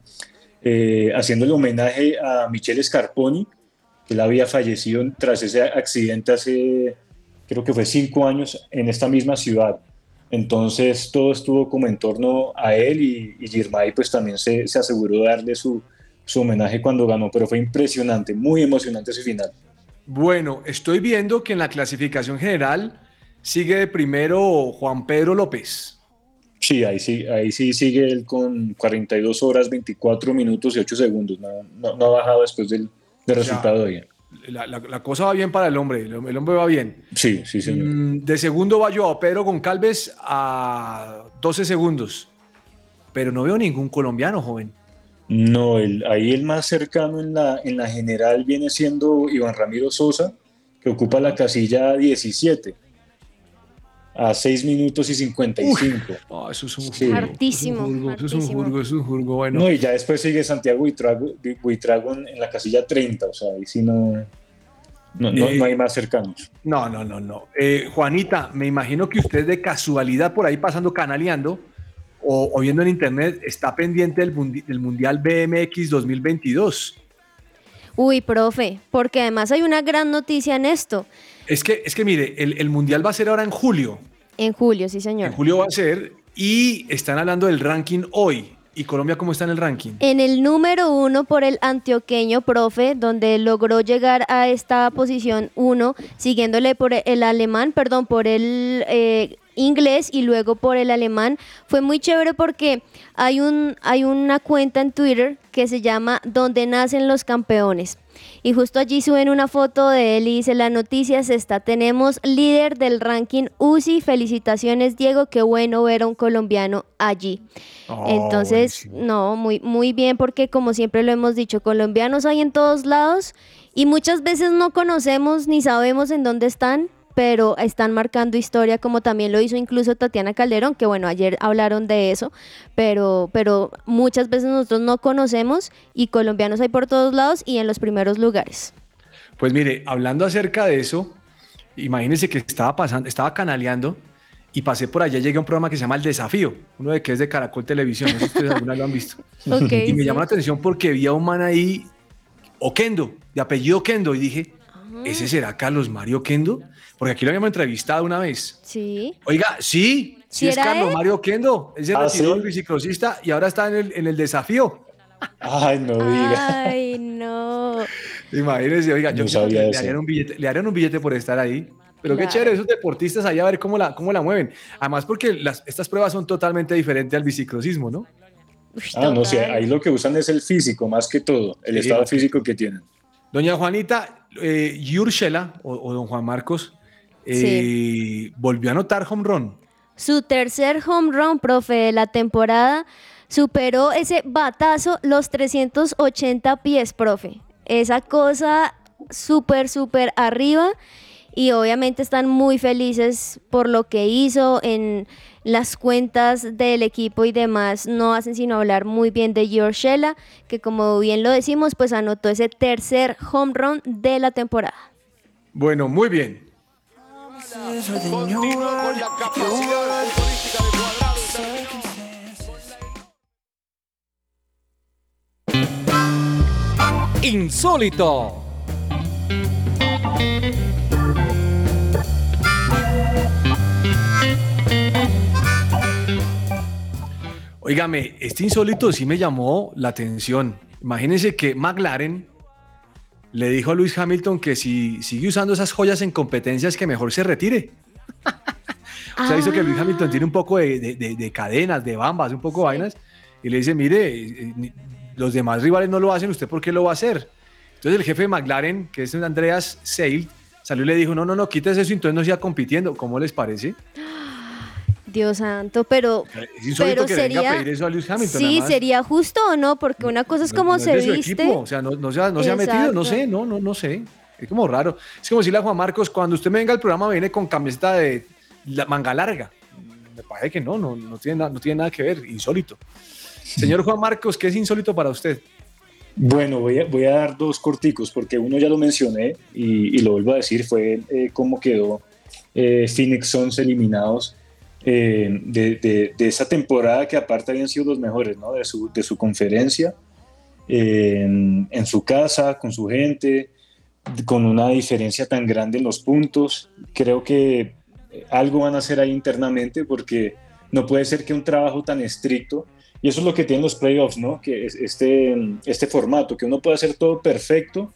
eh, haciéndole homenaje a Michele Scarponi, que él había fallecido tras ese accidente hace, creo que fue cinco años, en esta misma ciudad. Entonces todo estuvo como en torno a él y, y Girmay pues también se, se aseguró de darle su, su homenaje cuando ganó, pero fue impresionante, muy emocionante ese final. Bueno, estoy viendo que en la clasificación general sigue de primero Juan Pedro López. Sí, ahí sí, ahí sí sigue él con 42 horas, 24 minutos y 8 segundos, no, no, no ha bajado después del, resultado de hoy. La, la- la cosa va bien para el hombre, el, el hombre va bien. Sí, sí, señor. Mm, De segundo va Joao Pedro Goncalves a 12 segundos. Pero no veo ningún colombiano, joven. No, el, ahí el más cercano en la, en la general viene siendo Iván Ramiro Sosa, que ocupa la casilla 17, a 6 minutos y 55. Ah, eso es un Sí. Hartísimo, Eso es un jurgo, eso es un jurgo bueno. No, y ya después sigue Santiago Buitrago, Buitrago en, en la casilla 30, o sea, ahí sí no, no, no- Eh, no hay más cercanos. No, no, no, no. Eh, Juanita, me imagino que usted de casualidad por ahí pasando canaleando o, o viendo en internet está pendiente del Mundial BMX 2022. Uy, profe, porque además hay una gran noticia en esto. Es que, es que mire, el, el Mundial va a ser ahora en julio. En julio, sí, señor. En julio va a ser y están hablando del ranking hoy. ¿Y Colombia cómo está en el ranking? En el número uno por el antioqueño profe, donde logró llegar a esta posición uno, siguiéndole por el alemán, perdón, por el eh, inglés y luego por el alemán. Fue muy chévere porque hay, un, hay una cuenta en Twitter que se llama Donde nacen los campeones. Y justo allí suben una foto de él y dice, la noticia es esta, tenemos líder del ranking UCI, felicitaciones Diego, qué bueno ver a un colombiano allí. Oh, Entonces, no, muy, muy bien porque como siempre lo hemos dicho, colombianos hay en todos lados y muchas veces no conocemos ni sabemos en dónde están, pero están marcando historia como también lo hizo incluso Tatiana Calderón, que bueno, ayer hablaron de eso, pero, pero muchas veces nosotros no conocemos y colombianos hay por todos lados y en los primeros lugares. Pues mire, hablando acerca de eso, imagínense que estaba pasando, estaba canaleando y pasé por allá, llegué a un programa que se llama El Desafío, uno de que es de Caracol Televisión, no sé si ustedes alguna lo han visto. Ok, y me sí. llamó la atención porque vi a un man ahí, Oquendo, de apellido Oquendo, y dije, ¿ese será Carlos Mario Oquendo? Porque aquí lo habíamos entrevistado una vez. Sí. Oiga, sí, sí, ¿Sí es Carlos él? Mario Oquendo, es el Ah, retiró ¿sí? el biciclosista y ahora está en el, en el desafío. Ay, no diga. Ay, no. Imagínense, oiga, yo No creo que sabía le, eso. harían un billete, le harían un billete por estar ahí. Pero qué chévere esos deportistas allá a ver cómo la, cómo la mueven. Además, porque las, estas pruebas son totalmente diferentes al biciclosismo, ¿no? Ah, no, sí, ahí lo que usan es el físico más que todo, el Sí, estado físico que tienen. Doña Juanita, eh, Yurshela o, o don Juan Marcos eh, volvió a anotar home run. Su tercer home run, profe, de la temporada, superó ese batazo los 380 pies, profe. Esa cosa súper, súper arriba. Y obviamente están muy felices por lo que hizo en las cuentas del equipo y demás. No hacen sino hablar muy bien de Yorshela, que como bien lo decimos, pues anotó ese tercer home run de la temporada. Bueno, muy bien. Insólito. Óigame, este insólito sí me llamó la atención. Imagínense que McLaren le dijo a Lewis Hamilton que si sigue usando esas joyas en competencias que mejor se retire. O sea, hizo que Lewis Hamilton tiene un poco de, de- de- de cadenas, de bambas, un poco de vainas. Y le dice, mire, eh, los demás rivales no lo hacen, ¿usted por qué lo va a hacer? Entonces el jefe de McLaren, que es Andreas Seil, salió y le dijo, no, no, no, quítese eso y entonces no siga compitiendo. ¿Cómo les parece? Dios santo, pero, Es insólito pero que venga a sería... pedir eso a Lewis Hamilton. Sí, además. sería justo o no, porque una cosa es como no es se de su viste. equipo, o sea, no, no se, ha, no se ha metido, no sé, no, no, no sé. Es como raro. Es como decirle a Juan Marcos, cuando usted me venga al programa, viene con camiseta de la manga larga. Me parece que no, no, no, tiene, na- no tiene nada que ver, insólito. Señor Juan Marcos, ¿qué es insólito para usted? Bueno, voy a, voy a dar dos corticos porque uno ya lo mencioné y, y lo vuelvo a decir, fue eh, cómo quedó eh, Phoenix Suns eliminados eh, de, de- de esa temporada que aparte habían sido los mejores ¿no? de, su, de su conferencia, eh, en, en su casa, con su gente, con una diferencia tan grande en los puntos. Creo que algo van a hacer ahí internamente porque no puede ser que un trabajo tan estricto, y eso es lo que tienen los playoffs, ¿no? Que es este, este formato, que uno puede hacer todo perfecto,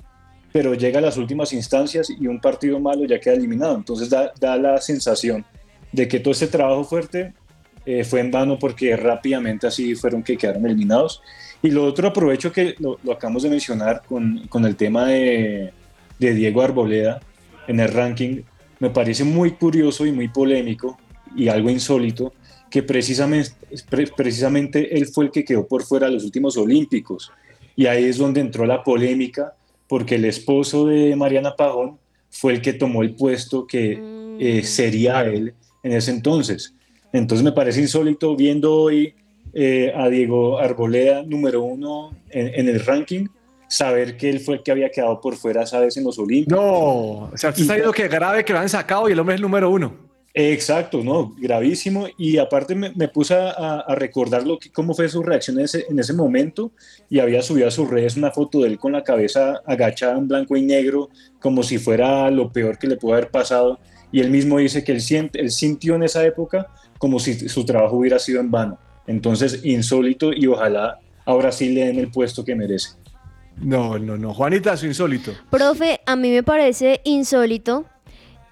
pero llega a las últimas instancias y un partido malo ya queda eliminado. Entonces da, da la sensación de que todo este trabajo fuerte eh, fue en vano porque rápidamente así fueron que quedaron eliminados. Y lo otro aprovecho que lo, lo acabamos de mencionar con, con el tema de, de Diego Arboleda en el ranking, me parece muy curioso y muy polémico y algo insólito que precisamente, pre- precisamente él fue el que quedó por fuera de los últimos Olímpicos. Y ahí es donde entró la polémica, porque el esposo de Mariana Pagón fue el que tomó el puesto que eh, sería él en ese entonces. Entonces me parece insólito viendo hoy eh, a Diego Arboleda número uno en, en el ranking, saber que él fue el que había quedado por fuera, ¿sabes? En los Olímpicos. No, o sea, usted está diciendo que grave que lo han sacado y el hombre es el número uno. Exacto, no, gravísimo. Y aparte me, me puse a, a recordar lo que, cómo fue su reacción en ese, en ese momento y había subido a sus redes una foto de él con la cabeza agachada en blanco y negro, como si fuera lo peor que le pudo haber pasado. Y él mismo dice que él, siente, él sintió en esa época como si su trabajo hubiera sido en vano. Entonces, insólito y ojalá ahora sí le den el puesto que merece. No, no, no. Juanita, su insólito. Profe, a mí me parece insólito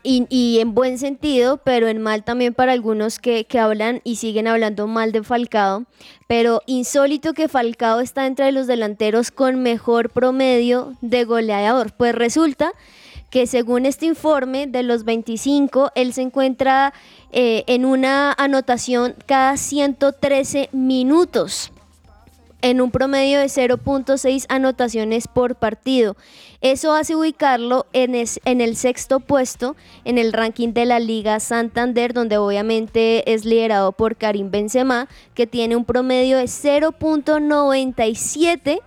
y, y en buen sentido, pero en mal también para algunos que, que hablan y siguen hablando mal de Falcao. Pero insólito que Falcao está entre los delanteros con mejor promedio de goleador. Pues resulta que según este informe de los 25, él se encuentra eh, en una anotación cada 113 minutos en un promedio de 0.6 anotaciones por partido. Eso hace ubicarlo en, en el sexto puesto en el ranking de la Liga Santander, donde obviamente es liderado por Karim Benzema, que tiene un promedio de 0.97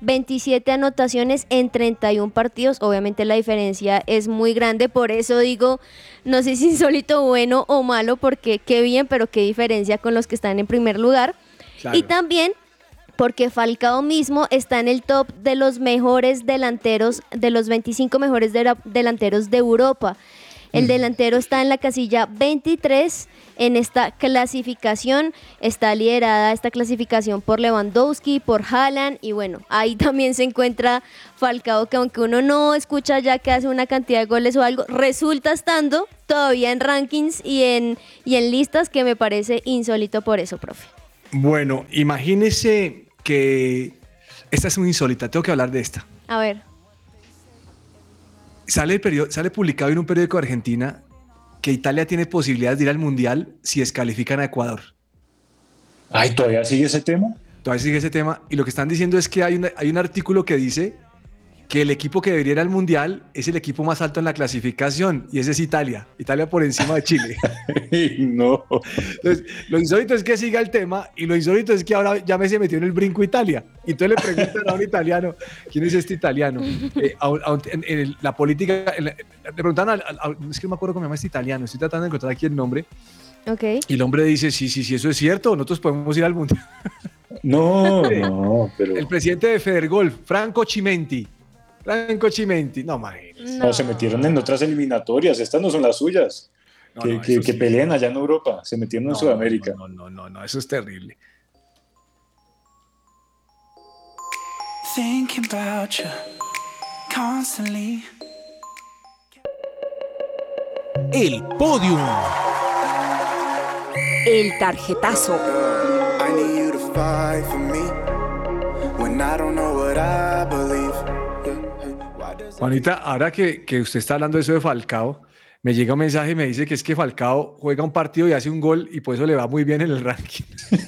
27 anotaciones en 31 partidos. Obviamente la diferencia es muy grande, por eso digo, no sé si insólito bueno o malo, porque qué bien, pero qué diferencia con los que están en primer lugar. Claro. Y también porque Falcao mismo está en el top de los mejores delanteros, de los 25 mejores de- delanteros de Europa. El delantero está en la casilla 23 en esta clasificación. Está liderada esta clasificación por Lewandowski, por Haaland y bueno, ahí también se encuentra Falcao que aunque uno no escucha ya que hace una cantidad de goles o algo, resulta estando todavía en rankings y en, y en listas que me parece insólito por eso, profe. Bueno, imagínese que esta es muy insólita, tengo que hablar de esta. A ver. Sale, el perio- sale publicado en un periódico de Argentina que Italia tiene posibilidades de ir al Mundial si descalifican a Ecuador. Ay, ¿todavía sigue ese tema? Todavía sigue ese tema. Y lo que están diciendo es que hay, una- hay un artículo que dice que el equipo que debería ir al Mundial es el equipo más alto en la clasificación y ese es Italia. Italia por encima de Chile. no. Entonces, lo insólito es que siga el tema y lo insólito es que ahora ya me se metió en el brinco Italia. Y entonces le preguntan a un italiano, ¿quién es este italiano? Eh, a a en, en el- la política, en la- le preguntan al, es que no me acuerdo cómo se llama este italiano, estoy tratando de encontrar aquí el nombre. Ok. Y el hombre dice, sí, sí, sí, eso es cierto, nosotros podemos ir al Mundial. No, no, pero... El presidente de Federgolf, Franco Chimenti. Franco Chimenti, no, imagínese. No, se metieron en otras eliminatorias, estas no son las suyas. No, que, no, que- sí. pelean allá en Europa, se metieron en No, Sudamérica. No, no, no, no, eso es terrible. Thinking about you constantly. El podium. El tarjetazo. I need you to fight for me when I don't know what I believe. Juanita, ahora que, que usted está hablando de eso de Falcao, me llega un mensaje y me dice que es que Falcao juega un partido y hace un gol y por eso le va muy bien en el ranking.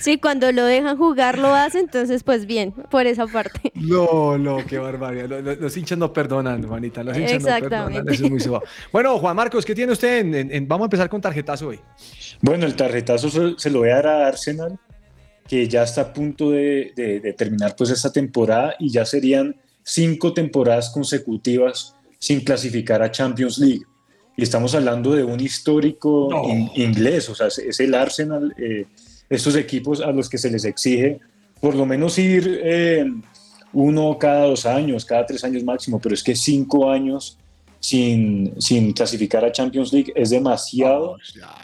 Sí, cuando lo dejan jugar lo hace, entonces pues bien, por esa parte. No, no, qué barbaridad. Lo- lo- Los, hinchas no perdonan, Juanita. Los hinchas no Exactamente. perdonan. Eso es muy suave. Bueno, Juan Marcos, ¿qué tiene usted? en- en- en- vamos a empezar con tarjetazo hoy. Bueno, el tarjetazo se, se lo voy a dar a Arsenal, que ya está a punto de, de- de terminar pues esta temporada y ya serían cinco temporadas consecutivas sin clasificar a Champions League. Y estamos hablando de un histórico in- inglés, o sea, es, es el Arsenal, eh, estos equipos a los que se les exige por lo menos ir eh, uno cada dos años, cada tres años máximo, pero es que cinco años sin, sin clasificar a Champions League es demasiado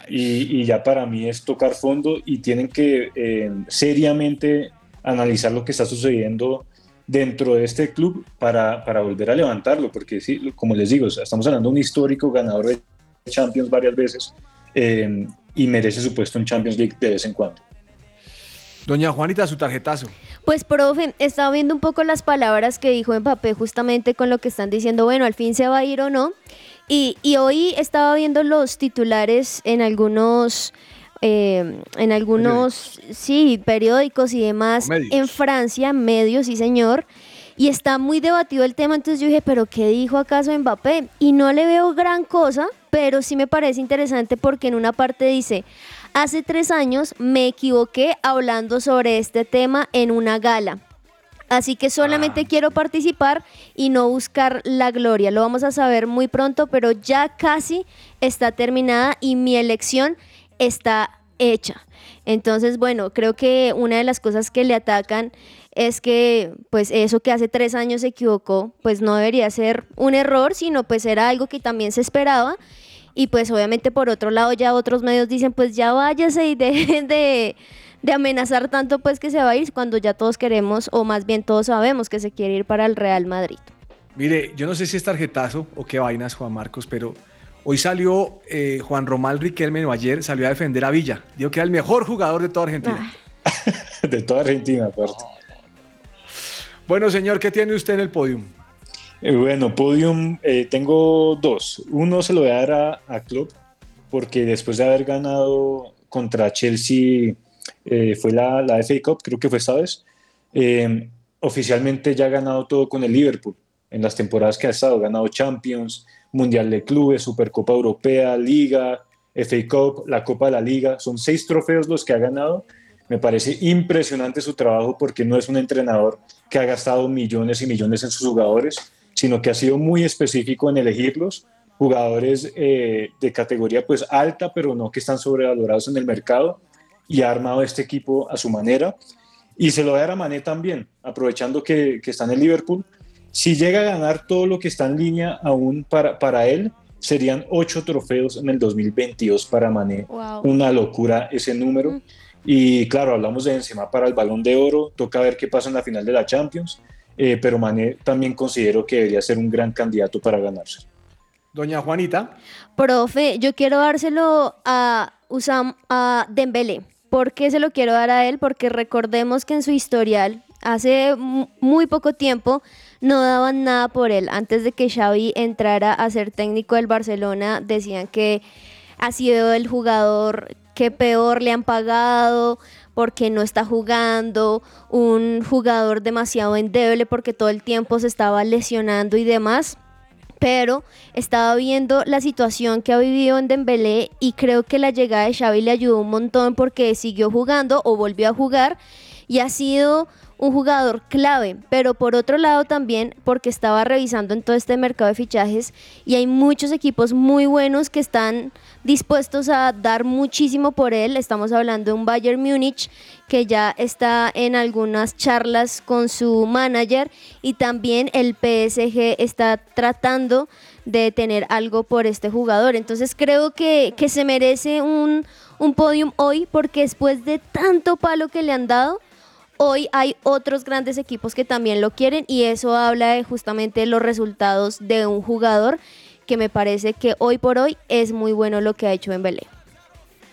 y, y ya para mí es tocar fondo y tienen que eh, seriamente analizar lo que está sucediendo dentro de este club para, para volver a levantarlo, porque sí, como les digo, o sea, estamos hablando de un histórico ganador de Champions varias veces eh, y merece su puesto en Champions League de vez en cuando. Doña Juanita, su tarjetazo. Pues, profe, estaba viendo un poco las palabras que dijo Mbappé justamente con lo que están diciendo, bueno, al fin se va a ir o no. Y, y hoy estaba viendo los titulares en algunos, eh, en algunos, sí, periódicos y demás, Medios. en Francia, medios, sí señor. Y está muy debatido el tema, entonces yo dije, pero ¿qué dijo acaso Mbappé? Y no le veo gran cosa, pero sí me parece interesante porque en una parte dice, hace tres años me equivoqué hablando sobre este tema en una gala. Así que solamente quiero participar y no buscar la gloria. Lo vamos a saber muy pronto, pero ya casi está terminada y mi elección está hecha. Entonces, bueno, creo que una de las cosas que le atacan es que pues eso que hace tres años se equivocó, pues no debería ser un error, sino pues era algo que también se esperaba. Y pues obviamente por otro lado ya otros medios dicen pues ya váyase y dejen de, de amenazar tanto pues que se va a ir cuando ya todos queremos o más bien todos sabemos que se quiere ir para el Real Madrid. Mire, yo no sé si es tarjetazo o qué vainas, Juan Marcos, pero hoy salió eh, Juan Román Riquelme, o ayer salió a defender a Villa. Dijo que era el mejor jugador de toda Argentina. de toda Argentina, aparte. Bueno, señor, ¿qué tiene usted en el podium? Eh, bueno, podium, eh, tengo dos. Uno se lo voy a dar a, a Klopp, porque después de haber ganado contra Chelsea, eh, fue la, la FA Cup, creo que fue esta vez, eh, oficialmente ya ha ganado todo con el Liverpool. En las temporadas que ha estado, ha ganado Champions, Mundial de Clubes, Supercopa Europea, Liga, FA Cup, la Copa de la Liga. Son seis trofeos los que ha ganado Me parece impresionante su trabajo porque no es un entrenador que ha gastado millones y millones en sus jugadores, sino que ha sido muy específico en elegirlos, jugadores eh, de categoría pues alta, pero no que están sobrevalorados en el mercado, y ha armado este equipo a su manera. Y se lo va a dar a Mané también, aprovechando que, que está en el Liverpool. Si llega a ganar todo lo que está en línea aún para, para él, serían ocho trofeos en el 2022 para Mané. Wow. Una locura ese número. Y claro, hablamos de Benzema para el Balón de Oro, toca ver qué pasa en la final de la Champions, eh, pero Mané también considero que debería ser un gran candidato para ganarse. Doña Juanita. Profe, yo quiero dárselo a Usam a Dembélé. ¿Por qué se lo quiero dar a él? Porque recordemos que en su historial, hace mu- muy poco tiempo, no daban nada por él. Antes de que Xavi entrara a ser técnico del Barcelona, decían que ha sido el jugador que peor le han pagado porque no está jugando, un jugador demasiado endeble porque todo el tiempo se estaba lesionando y demás pero estaba viendo la situación que ha vivido en Dembélé y creo que la llegada de Xavi le ayudó un montón porque siguió jugando o volvió a jugar y ha sido un jugador clave, pero por otro lado también porque estaba revisando en todo este mercado de fichajes y hay muchos equipos muy buenos que están dispuestos a dar muchísimo por él. Estamos hablando de un Bayern Múnich que ya está en algunas charlas con su manager y también el PSG está tratando de tener algo por este jugador. Entonces creo que, que se merece un, un podium hoy porque después de tanto palo que le han dado, hoy hay otros grandes equipos que también lo quieren y eso habla de justamente los resultados de un jugador que me parece que hoy por hoy es muy bueno lo que ha hecho Dembélé.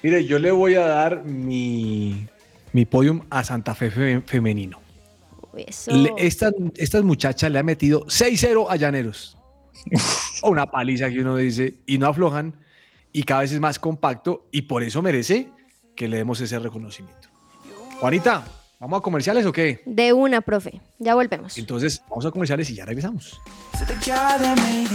Mire, yo le voy a dar mi, mi podium a Santa Fe fe- femenino. Eso. Le- esta, esta muchacha le ha metido 6-0 a Llaneros. Una paliza que uno dice, y no aflojan, y cada vez es más compacto, y por eso merece que le demos ese reconocimiento. Juanita, ¿vamos a comerciales o qué? De una, profe. Ya volvemos. Entonces, vamos a comerciales y ya regresamos. To the guy that made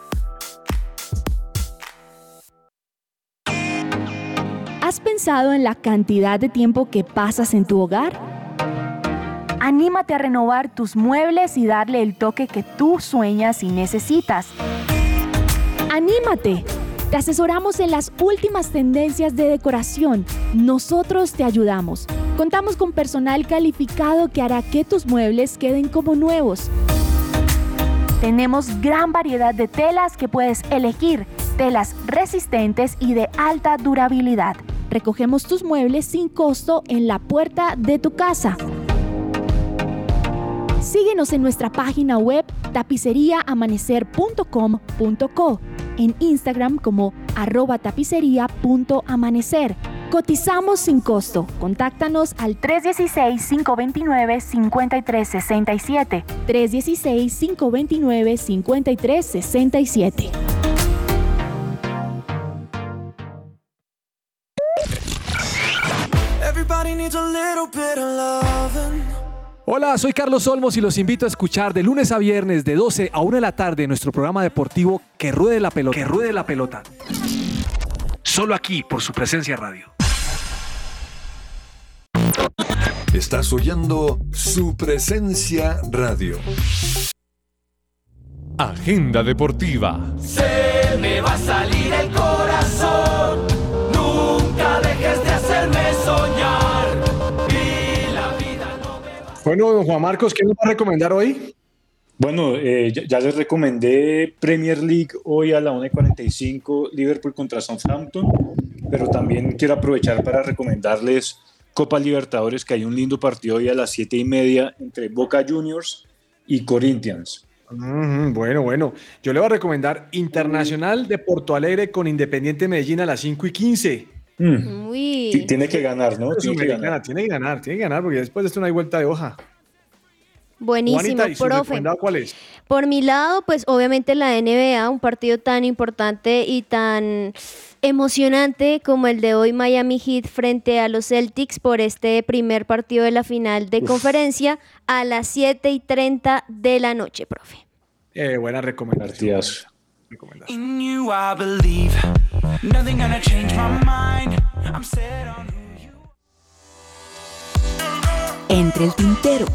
¿Has pensado en la cantidad de tiempo que pasas en tu hogar? Anímate a renovar tus muebles y darle el toque que tú sueñas y necesitas. ¡Anímate! Te asesoramos en las últimas tendencias de decoración. Nosotros te ayudamos. Contamos con personal calificado que hará que tus muebles queden como nuevos. Tenemos gran variedad de telas que puedes elegir, telas resistentes y de alta durabilidad. Recogemos tus muebles sin costo en la puerta de tu casa. Síguenos en nuestra página web tapiceriaamanecer.com.co, en Instagram como arroba tapicería.amanecer. Cotizamos sin costo. Contáctanos al 316-529-5367. 316-529-5367. Everybody needs a little bit of loving. Hola, soy Carlos Olmos y los invito a escuchar de lunes a viernes de 12 a 1 de la tarde nuestro programa deportivo Que Ruede la Pelota. Que Ruede la Pelota. Solo aquí por su presencia radio. Estás oyendo su presencia radio. Agenda deportiva. Se me va a salir el corazón. Nunca dejes de hacerme soñar. Y la vida no me va Bueno, don Juan Marcos, ¿qué nos va a recomendar hoy? Bueno, eh, ya, ya les recomendé Premier League hoy a la 1.45, Liverpool contra Southampton, pero también quiero aprovechar para recomendarles Copa Libertadores, que hay un lindo partido hoy a las 7 y media entre Boca Juniors y Corinthians. Mm, bueno, bueno. Yo le voy a recomendar Internacional de Porto Alegre con Independiente Medellín a las 5 y 15. Mm. Uy. Ti- Tiene que ganar, ¿no? Tiene que ganar. tiene que ganar, tiene que ganar, porque después de esto no hay vuelta de hoja. Buenísimo, Juanita, ¿y su profe. recomendado cuál es? Por mi lado, pues obviamente la NBA, un partido tan importante y tan emocionante como el de hoy Miami Heat frente a los Celtics por este primer partido de la final de Uf. conferencia a las 7 y 30 de la noche, profe. Eh, buena recomendación. Partidazo. In you, I believe. Nothing gonna change my mind. I'm set on who you Entre el tintero.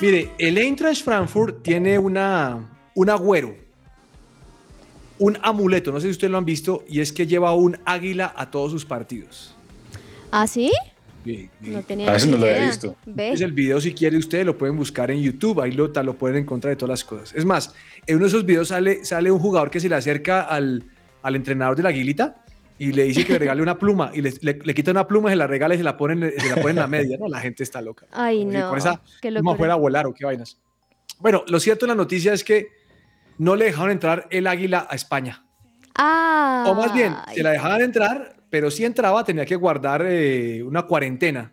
Mire, el Eintracht Frankfurt tiene una, un agüero, un amuleto, no sé si ustedes lo han visto, y es que lleva un águila a todos sus partidos. ¿Ah, sí? Sí, sí. No tenía A no lo había idea. visto. Ve. Es el video, si quiere ustedes lo pueden buscar en YouTube, ahí lo, lo pueden encontrar de todas las cosas. Es más, en uno de esos videos sale, sale un jugador que se le acerca al, al entrenador de la aguilita y le dice que le regale una pluma y le, le- le quita una pluma, se la regala y se la pone en, se la pone en la media, ¿no? La gente está loca. Ay, Como si no. Con esa qué fuera a volar o qué vainas. Bueno, lo cierto en la noticia es que no le dejaron entrar el águila a España. Ah. O más bien, se la dejaban entrar, pero si entraba tenía que guardar eh, una cuarentena.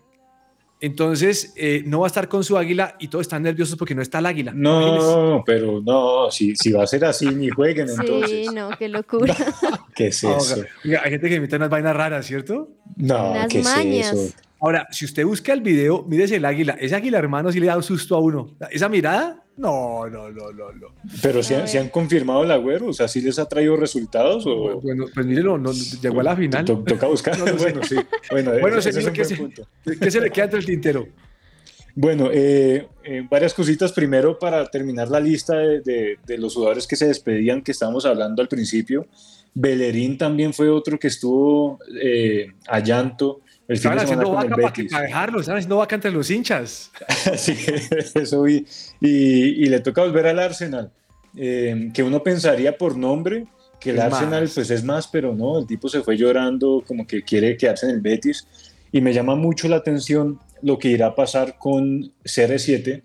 Entonces, eh, no va a estar con su águila y todos están nerviosos porque no está el águila. Imagínense. No, pero no, si, si va a ser así, ni jueguen entonces. Sí, no, qué locura. ¿Qué es No, eso? oiga, hay gente que imita unas vainas raras, ¿cierto? No, Unas ¿qué mañas. es eso? Ahora, si usted busca el video, mírese el águila. Ese águila, hermano, sí le da un susto a uno. ¿Esa mirada? No, no, no, no, no. Pero si, han confirmado el agüero, o sea, ¿sí les ha traído resultados? O... Bueno, pues mírelo, no, llegó a la final. To- toca buscar. No lo sé. bueno, sí. Bueno, Bueno, ese- ese es señor, un ¿qué buen se, punto. qué se le queda entre el tintero? Bueno, eh, eh, varias cositas. Primero, para terminar la lista de, de- de los jugadores que se despedían, que estábamos hablando al principio. Bellerín también fue otro que estuvo eh, a llanto Estaban haciendo vaca para, que- para dejarlo, estaban haciendo vaca entre los hinchas. Sí, eso vi. Y, y le toca volver al Arsenal, eh, que uno pensaría por nombre que el Es Arsenal más. pues es más, pero no, el tipo se fue llorando como que quiere quedarse en el Betis. Y me llama mucho la atención lo que irá a pasar con CR7,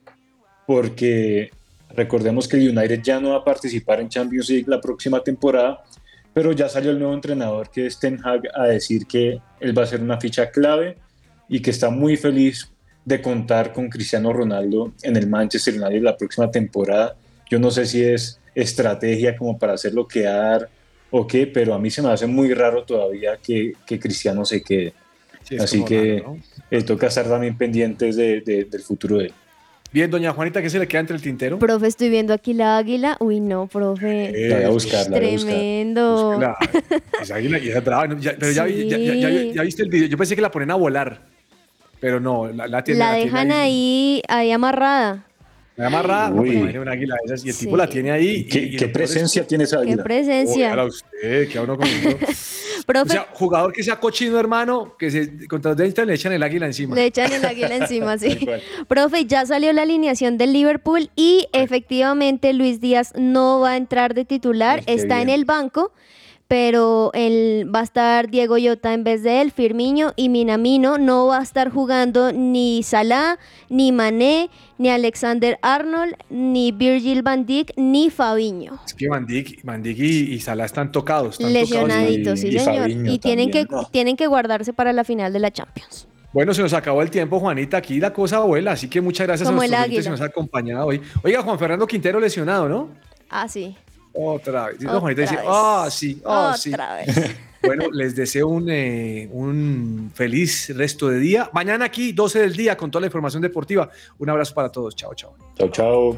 porque recordemos que el United ya no va a participar en Champions League la próxima temporada, pero ya salió el nuevo entrenador que es Ten Hag a decir que él va a ser una ficha clave y que está muy feliz de contar con Cristiano Ronaldo en el Manchester United la próxima temporada. Yo no sé si es estrategia como para hacerlo quedar o qué, pero a mí se me hace muy raro todavía que, que Cristiano se quede. Sí, Así que raro, ¿no? eh, toca estar también pendientes de- de- del futuro de él. Bien, doña Juanita, ¿qué se le queda entre el tintero? Profe, estoy viendo aquí la águila. Uy, no, profe. La voy a buscar, la voy a buscar. Tremendo. La- esa águila y esa. Ya- pero ya, ya- ya- viste el video. Yo pensé que la ponen a volar, pero no, la, la tiene La tiene dejan ahí, ahí amarrada. La amarra, Uy. una águila de esas y el tipo la tiene ahí. ¿Qué, y qué es presencia tiene esa Qué águila? presencia. Óigala usted, que a uno con O sea, jugador que sea cochino, hermano, que se, contra los le echan el águila encima. le echan el águila encima, sí. Profe, ya salió la alineación del Liverpool y efectivamente Luis Díaz no va a entrar de titular, qué está en el banco, pero él, va a estar Diego Yota en vez de él, Firmiño y Minamino. No va a estar jugando ni Salah, ni Mané, ni Alexander Arnold, ni Virgil van Dijk, ni Fabiño. Es que Van Dijk, Van Dijk y, y Salah están tocados. Están Lesionaditos, tocados. sí, y señor. Fabinho Y tienen que, tienen que guardarse para la final de la Champions. Bueno, se nos acabó el tiempo, Juanita. Aquí la cosa vuela, así que muchas gracias Como a nuestros que nos han acompañado hoy. Oiga, Juan Fernando Quintero lesionado, ¿no? Ah, sí. Otra vez. Otra Juanita dice, vez. sí, ah, sí. Otra vez. Bueno, les deseo un, eh, un feliz resto de día. Mañana aquí, 12 del día, con toda la información deportiva. Un abrazo para todos. Chao, chao. Chao, chao.